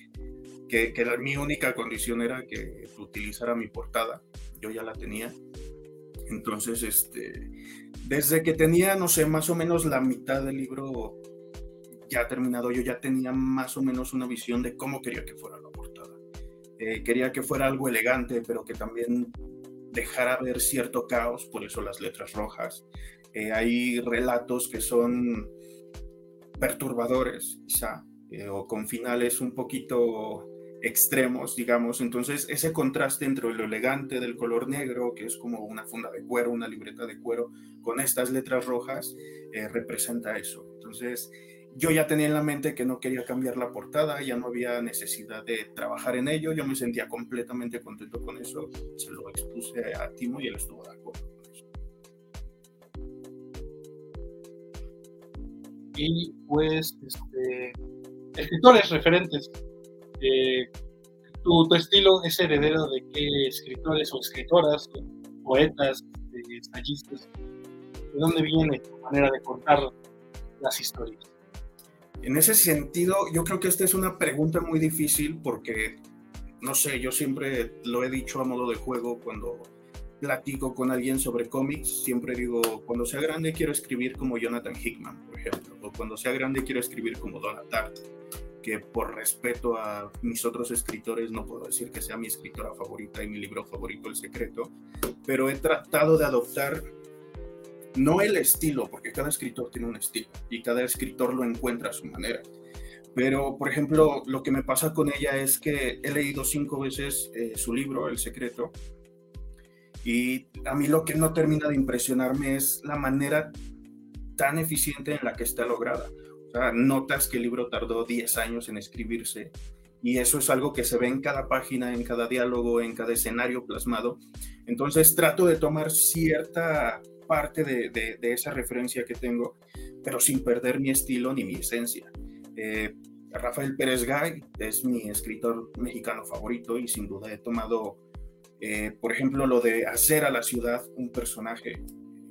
que, que mi única condición era que utilizara mi portada, yo ya la tenía. Entonces, este, desde que tenía, no sé, más o menos la mitad del libro ya terminado, yo ya tenía más o menos una visión de cómo quería que fuera la portada. Eh, quería que fuera algo elegante, pero que también dejara ver cierto caos, por eso las letras rojas. Eh, hay relatos que son perturbadores, quizá, eh, o con finales un poquito extremos, digamos. Entonces, ese contraste entre lo elegante del color negro, que es como una funda de cuero, una libreta de cuero, con estas letras rojas, representa eso. Entonces, yo ya tenía en la mente que no quería cambiar la portada, ya no había necesidad de trabajar en ello, yo me sentía completamente contento con eso, se lo expuse a Timo y él estuvo de acuerdo con eso. Y pues, este, escritores referentes, eh, tu, estilo es heredero de qué escritores o escritoras, poetas, ensayistas, ¿de dónde viene tu manera de contar las historias? En ese sentido, yo creo que esta es una pregunta muy difícil porque, no sé, yo siempre lo he dicho a modo de juego cuando platico con alguien sobre cómics, siempre digo, cuando sea grande quiero escribir como Jonathan Hickman, por ejemplo, o cuando sea grande quiero escribir como Donna que por respeto a mis otros escritores no puedo decir que sea mi escritora favorita y mi libro favorito, El Secreto, pero he tratado de adoptar no el estilo, porque cada escritor tiene un estilo y cada escritor lo encuentra a su manera. Pero, por ejemplo, lo que me pasa con ella es que he leído cinco veces eh, su libro, El Secreto, y a mí lo que no termina de impresionarme es la manera tan eficiente en la que está lograda. O sea, notas que el libro tardó 10 años en escribirse y eso es algo que se ve en cada página, en cada diálogo, en cada escenario plasmado. Entonces trato de tomar cierta parte de, esa referencia que tengo, pero sin perder mi estilo ni mi esencia. Eh, Rafael Pérez Gay es mi escritor mexicano favorito y sin duda he tomado, eh, por ejemplo, lo de hacer a la ciudad un personaje.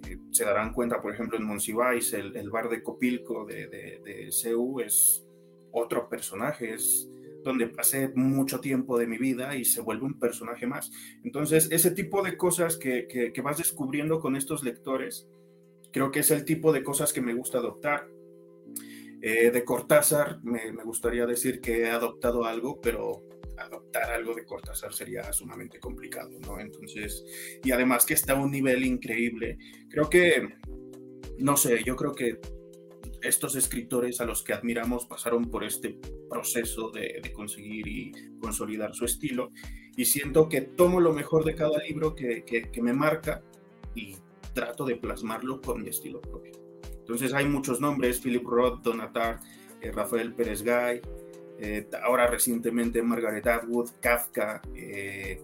Eh, se darán cuenta, por ejemplo, en Monsiváis, el, bar de Copilco de, de, de CEU es otro personaje, es donde pasé mucho tiempo de mi vida y se vuelve un personaje más. Entonces, ese tipo de cosas que, que, vas descubriendo con estos lectores, creo que es el tipo de cosas que me gusta adoptar. Eh, de Cortázar, me, gustaría decir que he adoptado algo, pero adoptar algo de Cortázar sería sumamente complicado, ¿no? Entonces, y además que está a un nivel increíble. Creo que, no sé, yo creo que estos escritores a los que admiramos pasaron por este proceso de, conseguir y consolidar su estilo y siento que tomo lo mejor de cada libro que, me marca y trato de plasmarlo con mi estilo propio. Entonces hay muchos nombres, Philip Roth, Donatar, eh, Rafael Pérez Gay, eh, ahora recientemente Margaret Atwood, Kafka, eh,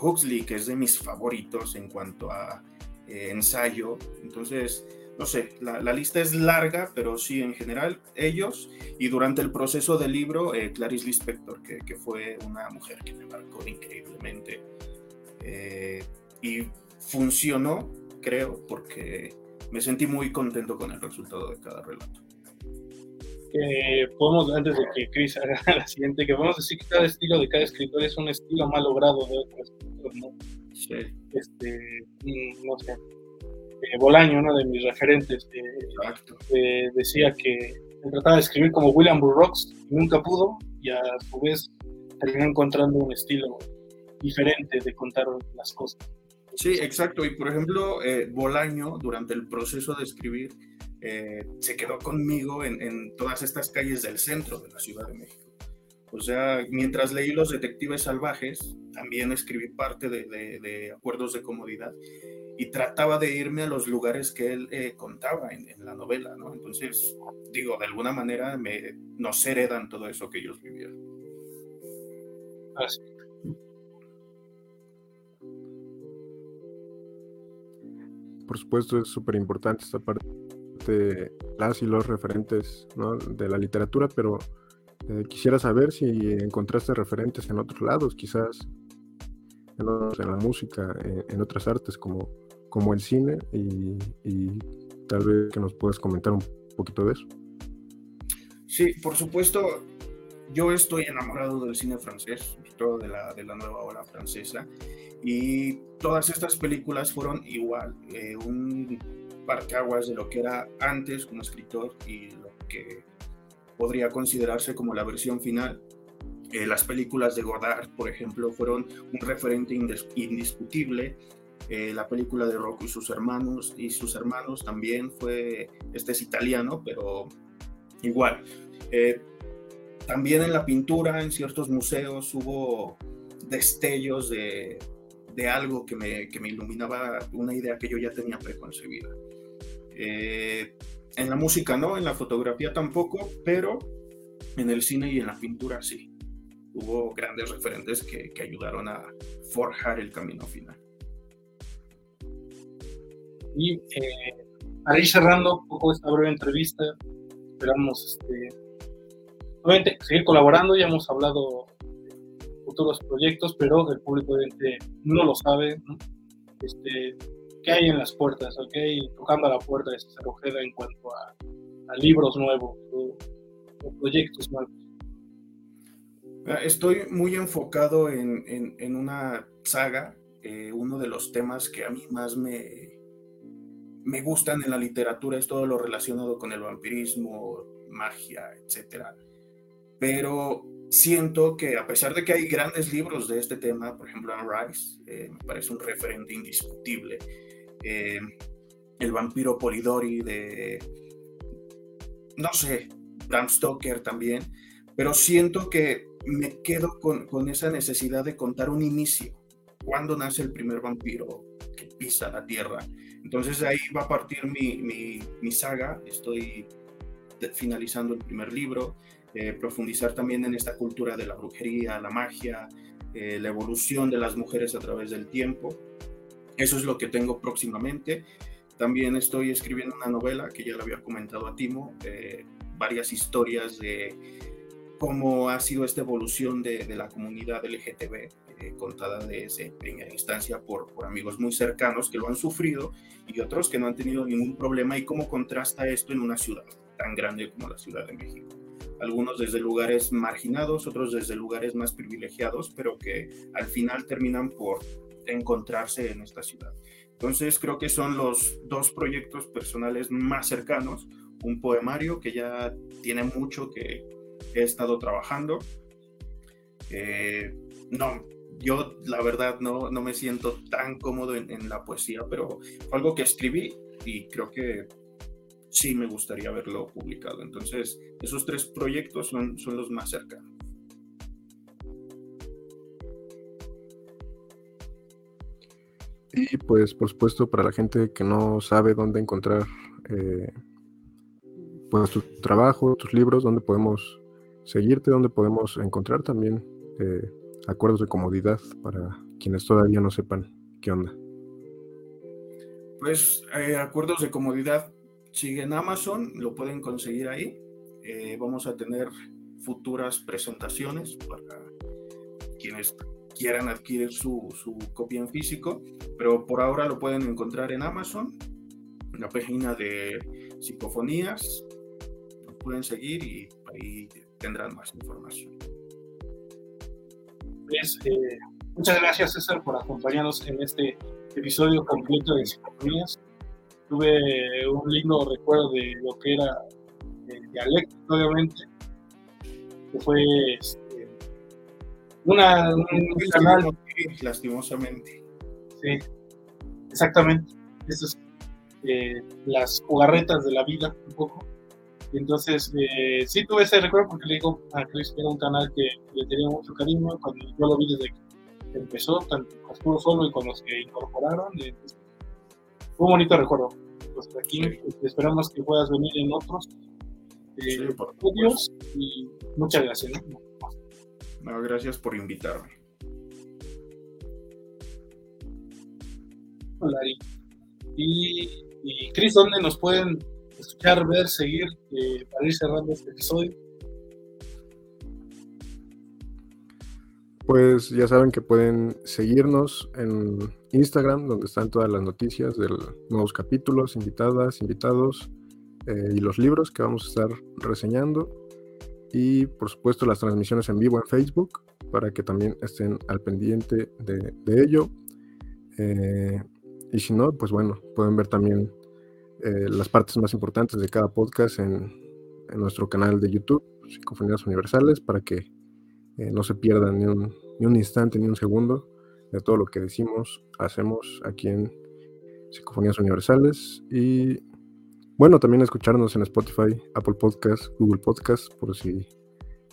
Huxley, que es de mis favoritos en cuanto a ensayo. Entonces, no sé, la, lista es larga, pero sí, en general, ellos. Y durante el proceso del libro, eh, Clarice Lispector, que, que, fue una mujer que me marcó increíblemente. Eh, y funcionó, creo, porque me sentí muy contento con el resultado de cada relato. podemos, antes de que Chris haga la siguiente, que podemos decir que cada estilo de cada escritor es un estilo más logrado de otro escritor, ¿no? Sí. Este, mm, no sé, Bolaño, uno de mis referentes, decía que trataba de escribir como William Burroughs y nunca pudo, y a su vez terminó encontrando un estilo diferente de contar las cosas. Sí, exacto. Y por ejemplo, eh, Bolaño, durante el proceso de escribir, eh, se quedó conmigo en, todas estas calles del centro de la Ciudad de México. O sea, mientras leí Los Detectives Salvajes, también escribí parte de, de Acuerdos de Comodidad y trataba de irme a los lugares que él eh, contaba en, la novela, ¿no? Entonces, digo, de alguna manera me, nos heredan todo eso que ellos vivieron. Así. Por supuesto, es súper importante esta parte de las y los referentes ¿no? de la literatura, pero eh, quisiera saber si encontraste referentes en otros lados, quizás en, la música, en otras artes como como el cine y, tal vez que nos puedas comentar un poquito de eso. Sí, por supuesto. yo estoy enamorado del cine francés, todo de la, de la nueva ola francesa, y todas estas películas fueron igual, eh, un parcaguas de lo que era antes como escritor y lo que podría considerarse como la versión final. Eh, las películas de Godard, por ejemplo, fueron un referente indiscutible. Eh, la película de Rocco y sus hermanos, y sus hermanos también fue, este es italiano, pero igual. Eh, también en la pintura, en ciertos museos, hubo destellos de, de algo que me, que me, iluminaba una idea que yo ya tenía preconcebida. En la música no, en la fotografía tampoco, pero en el cine y en la pintura sí. Hubo grandes referentes que, ayudaron a forjar el camino final. Y eh, ir cerrando un poco esta breve entrevista, esperamos este, seguir colaborando. Ya hemos hablado de futuros proyectos, pero el público no lo sabe. Este, qué hay en las puertas, o hay tocando a la puerta César Ojeda en cuanto a, libros nuevos o, proyectos nuevos. Estoy muy enfocado en, en, una saga, eh, uno de los temas que a mí más me, me gustan en la literatura es todo lo relacionado con el vampirismo, magia, etc. Pero siento que a pesar de que hay grandes libros de este tema, por ejemplo, Anne Rice, eh, me parece un referente indiscutible, eh, el vampiro Polidori de, no sé, Bram Stoker también, pero siento que me quedo con, con esa necesidad de contar un inicio. ¿Cuándo nace el primer vampiro que pisa la tierra? Entonces ahí va a partir mi, mi, mi saga. Estoy finalizando el primer libro, eh, profundizar también en esta cultura de la brujería, la magia, eh, la evolución de las mujeres a través del tiempo. Eso es lo que tengo próximamente. También estoy escribiendo una novela que ya le había comentado a Timo, eh, varias historias de cómo ha sido esta evolución de, la comunidad LGTB, eh, contada desde primera instancia por, por amigos muy cercanos que lo han sufrido y otros que no han tenido ningún problema y cómo contrasta esto en una ciudad tan grande como la Ciudad de México. Algunos desde lugares marginados, otros desde lugares más privilegiados, pero que al final terminan por encontrarse en esta ciudad. Entonces creo que son los dos proyectos personales más cercanos, un poemario que ya tiene mucho que he estado trabajando. Eh, no, yo la verdad no, no me siento tan cómodo en, la poesía, pero algo que escribí y creo que sí me gustaría verlo publicado. Entonces, esos tres proyectos son, son los más cercanos. Y pues, por supuesto, para la gente que no sabe dónde encontrar eh, pues, tu trabajo, tus libros, dónde podemos seguirte, dónde podemos encontrar también eh, acuerdos de comodidad para quienes todavía no sepan qué onda. Pues eh, acuerdos de comodidad siguen Amazon, lo pueden conseguir ahí. vamos a tener futuras presentaciones para quienes quieran adquirir su, su, copia en físico, pero por ahora lo pueden encontrar en Amazon, en la página de psicofonías, lo pueden seguir y ahí tendrán más información. Pues, eh, muchas gracias César por acompañarnos en este episodio completo de psicofonías. Tuve un lindo recuerdo de lo que era el dialecto, obviamente, que fue este, una, un, canal. Lastimosamente. Sí, exactamente. Esas eh, las jugarretas de la vida, un poco. Entonces, eh, sí tuve ese recuerdo porque le digo a Chris que era un canal que le tenía mucho cariño cuando yo lo vi desde que empezó, tanto estuvo solo y con los que incorporaron. fue un bonito recuerdo. Pues aquí esperamos que puedas venir en otros eh, y muchas gracias. Gracias por invitarme. Hola, y, y Cris, ¿dónde nos pueden escuchar, ver, seguir eh, para ir cerrando este episodio? Pues ya saben que pueden seguirnos en Instagram, donde están todas las noticias de nuevos capítulos, invitadas, invitados eh, y los libros que vamos a estar reseñando. Y por supuesto las transmisiones en vivo en Facebook para que también estén al pendiente de, ello. Eh, y si no, pues bueno, pueden ver también eh, las partes más importantes de cada podcast en, nuestro canal de YouTube, Psicofonías Universales, para que eh, no se pierdan ni un, ni un instante, ni un segundo de todo lo que decimos, hacemos aquí en Psicofonías Universales. Y bueno, también escucharnos en Spotify, Apple Podcasts, Google Podcasts, por si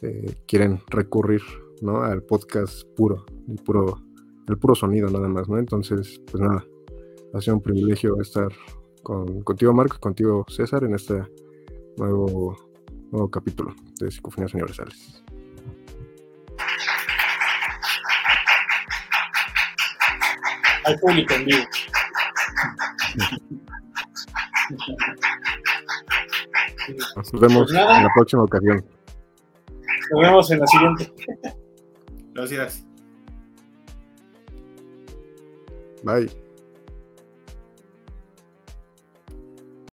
eh, quieren recurrir ¿no? al podcast puro, el puro, el puro sonido nada más, ¿no? Entonces, pues nada, ha sido un privilegio estar con, contigo, Marco, contigo, César, en este nuevo, nuevo capítulo de Psicofonías Universales. Al público en vivo. Nos vemos pues en la próxima ocasión. Nos vemos en la siguiente. Gracias. Bye.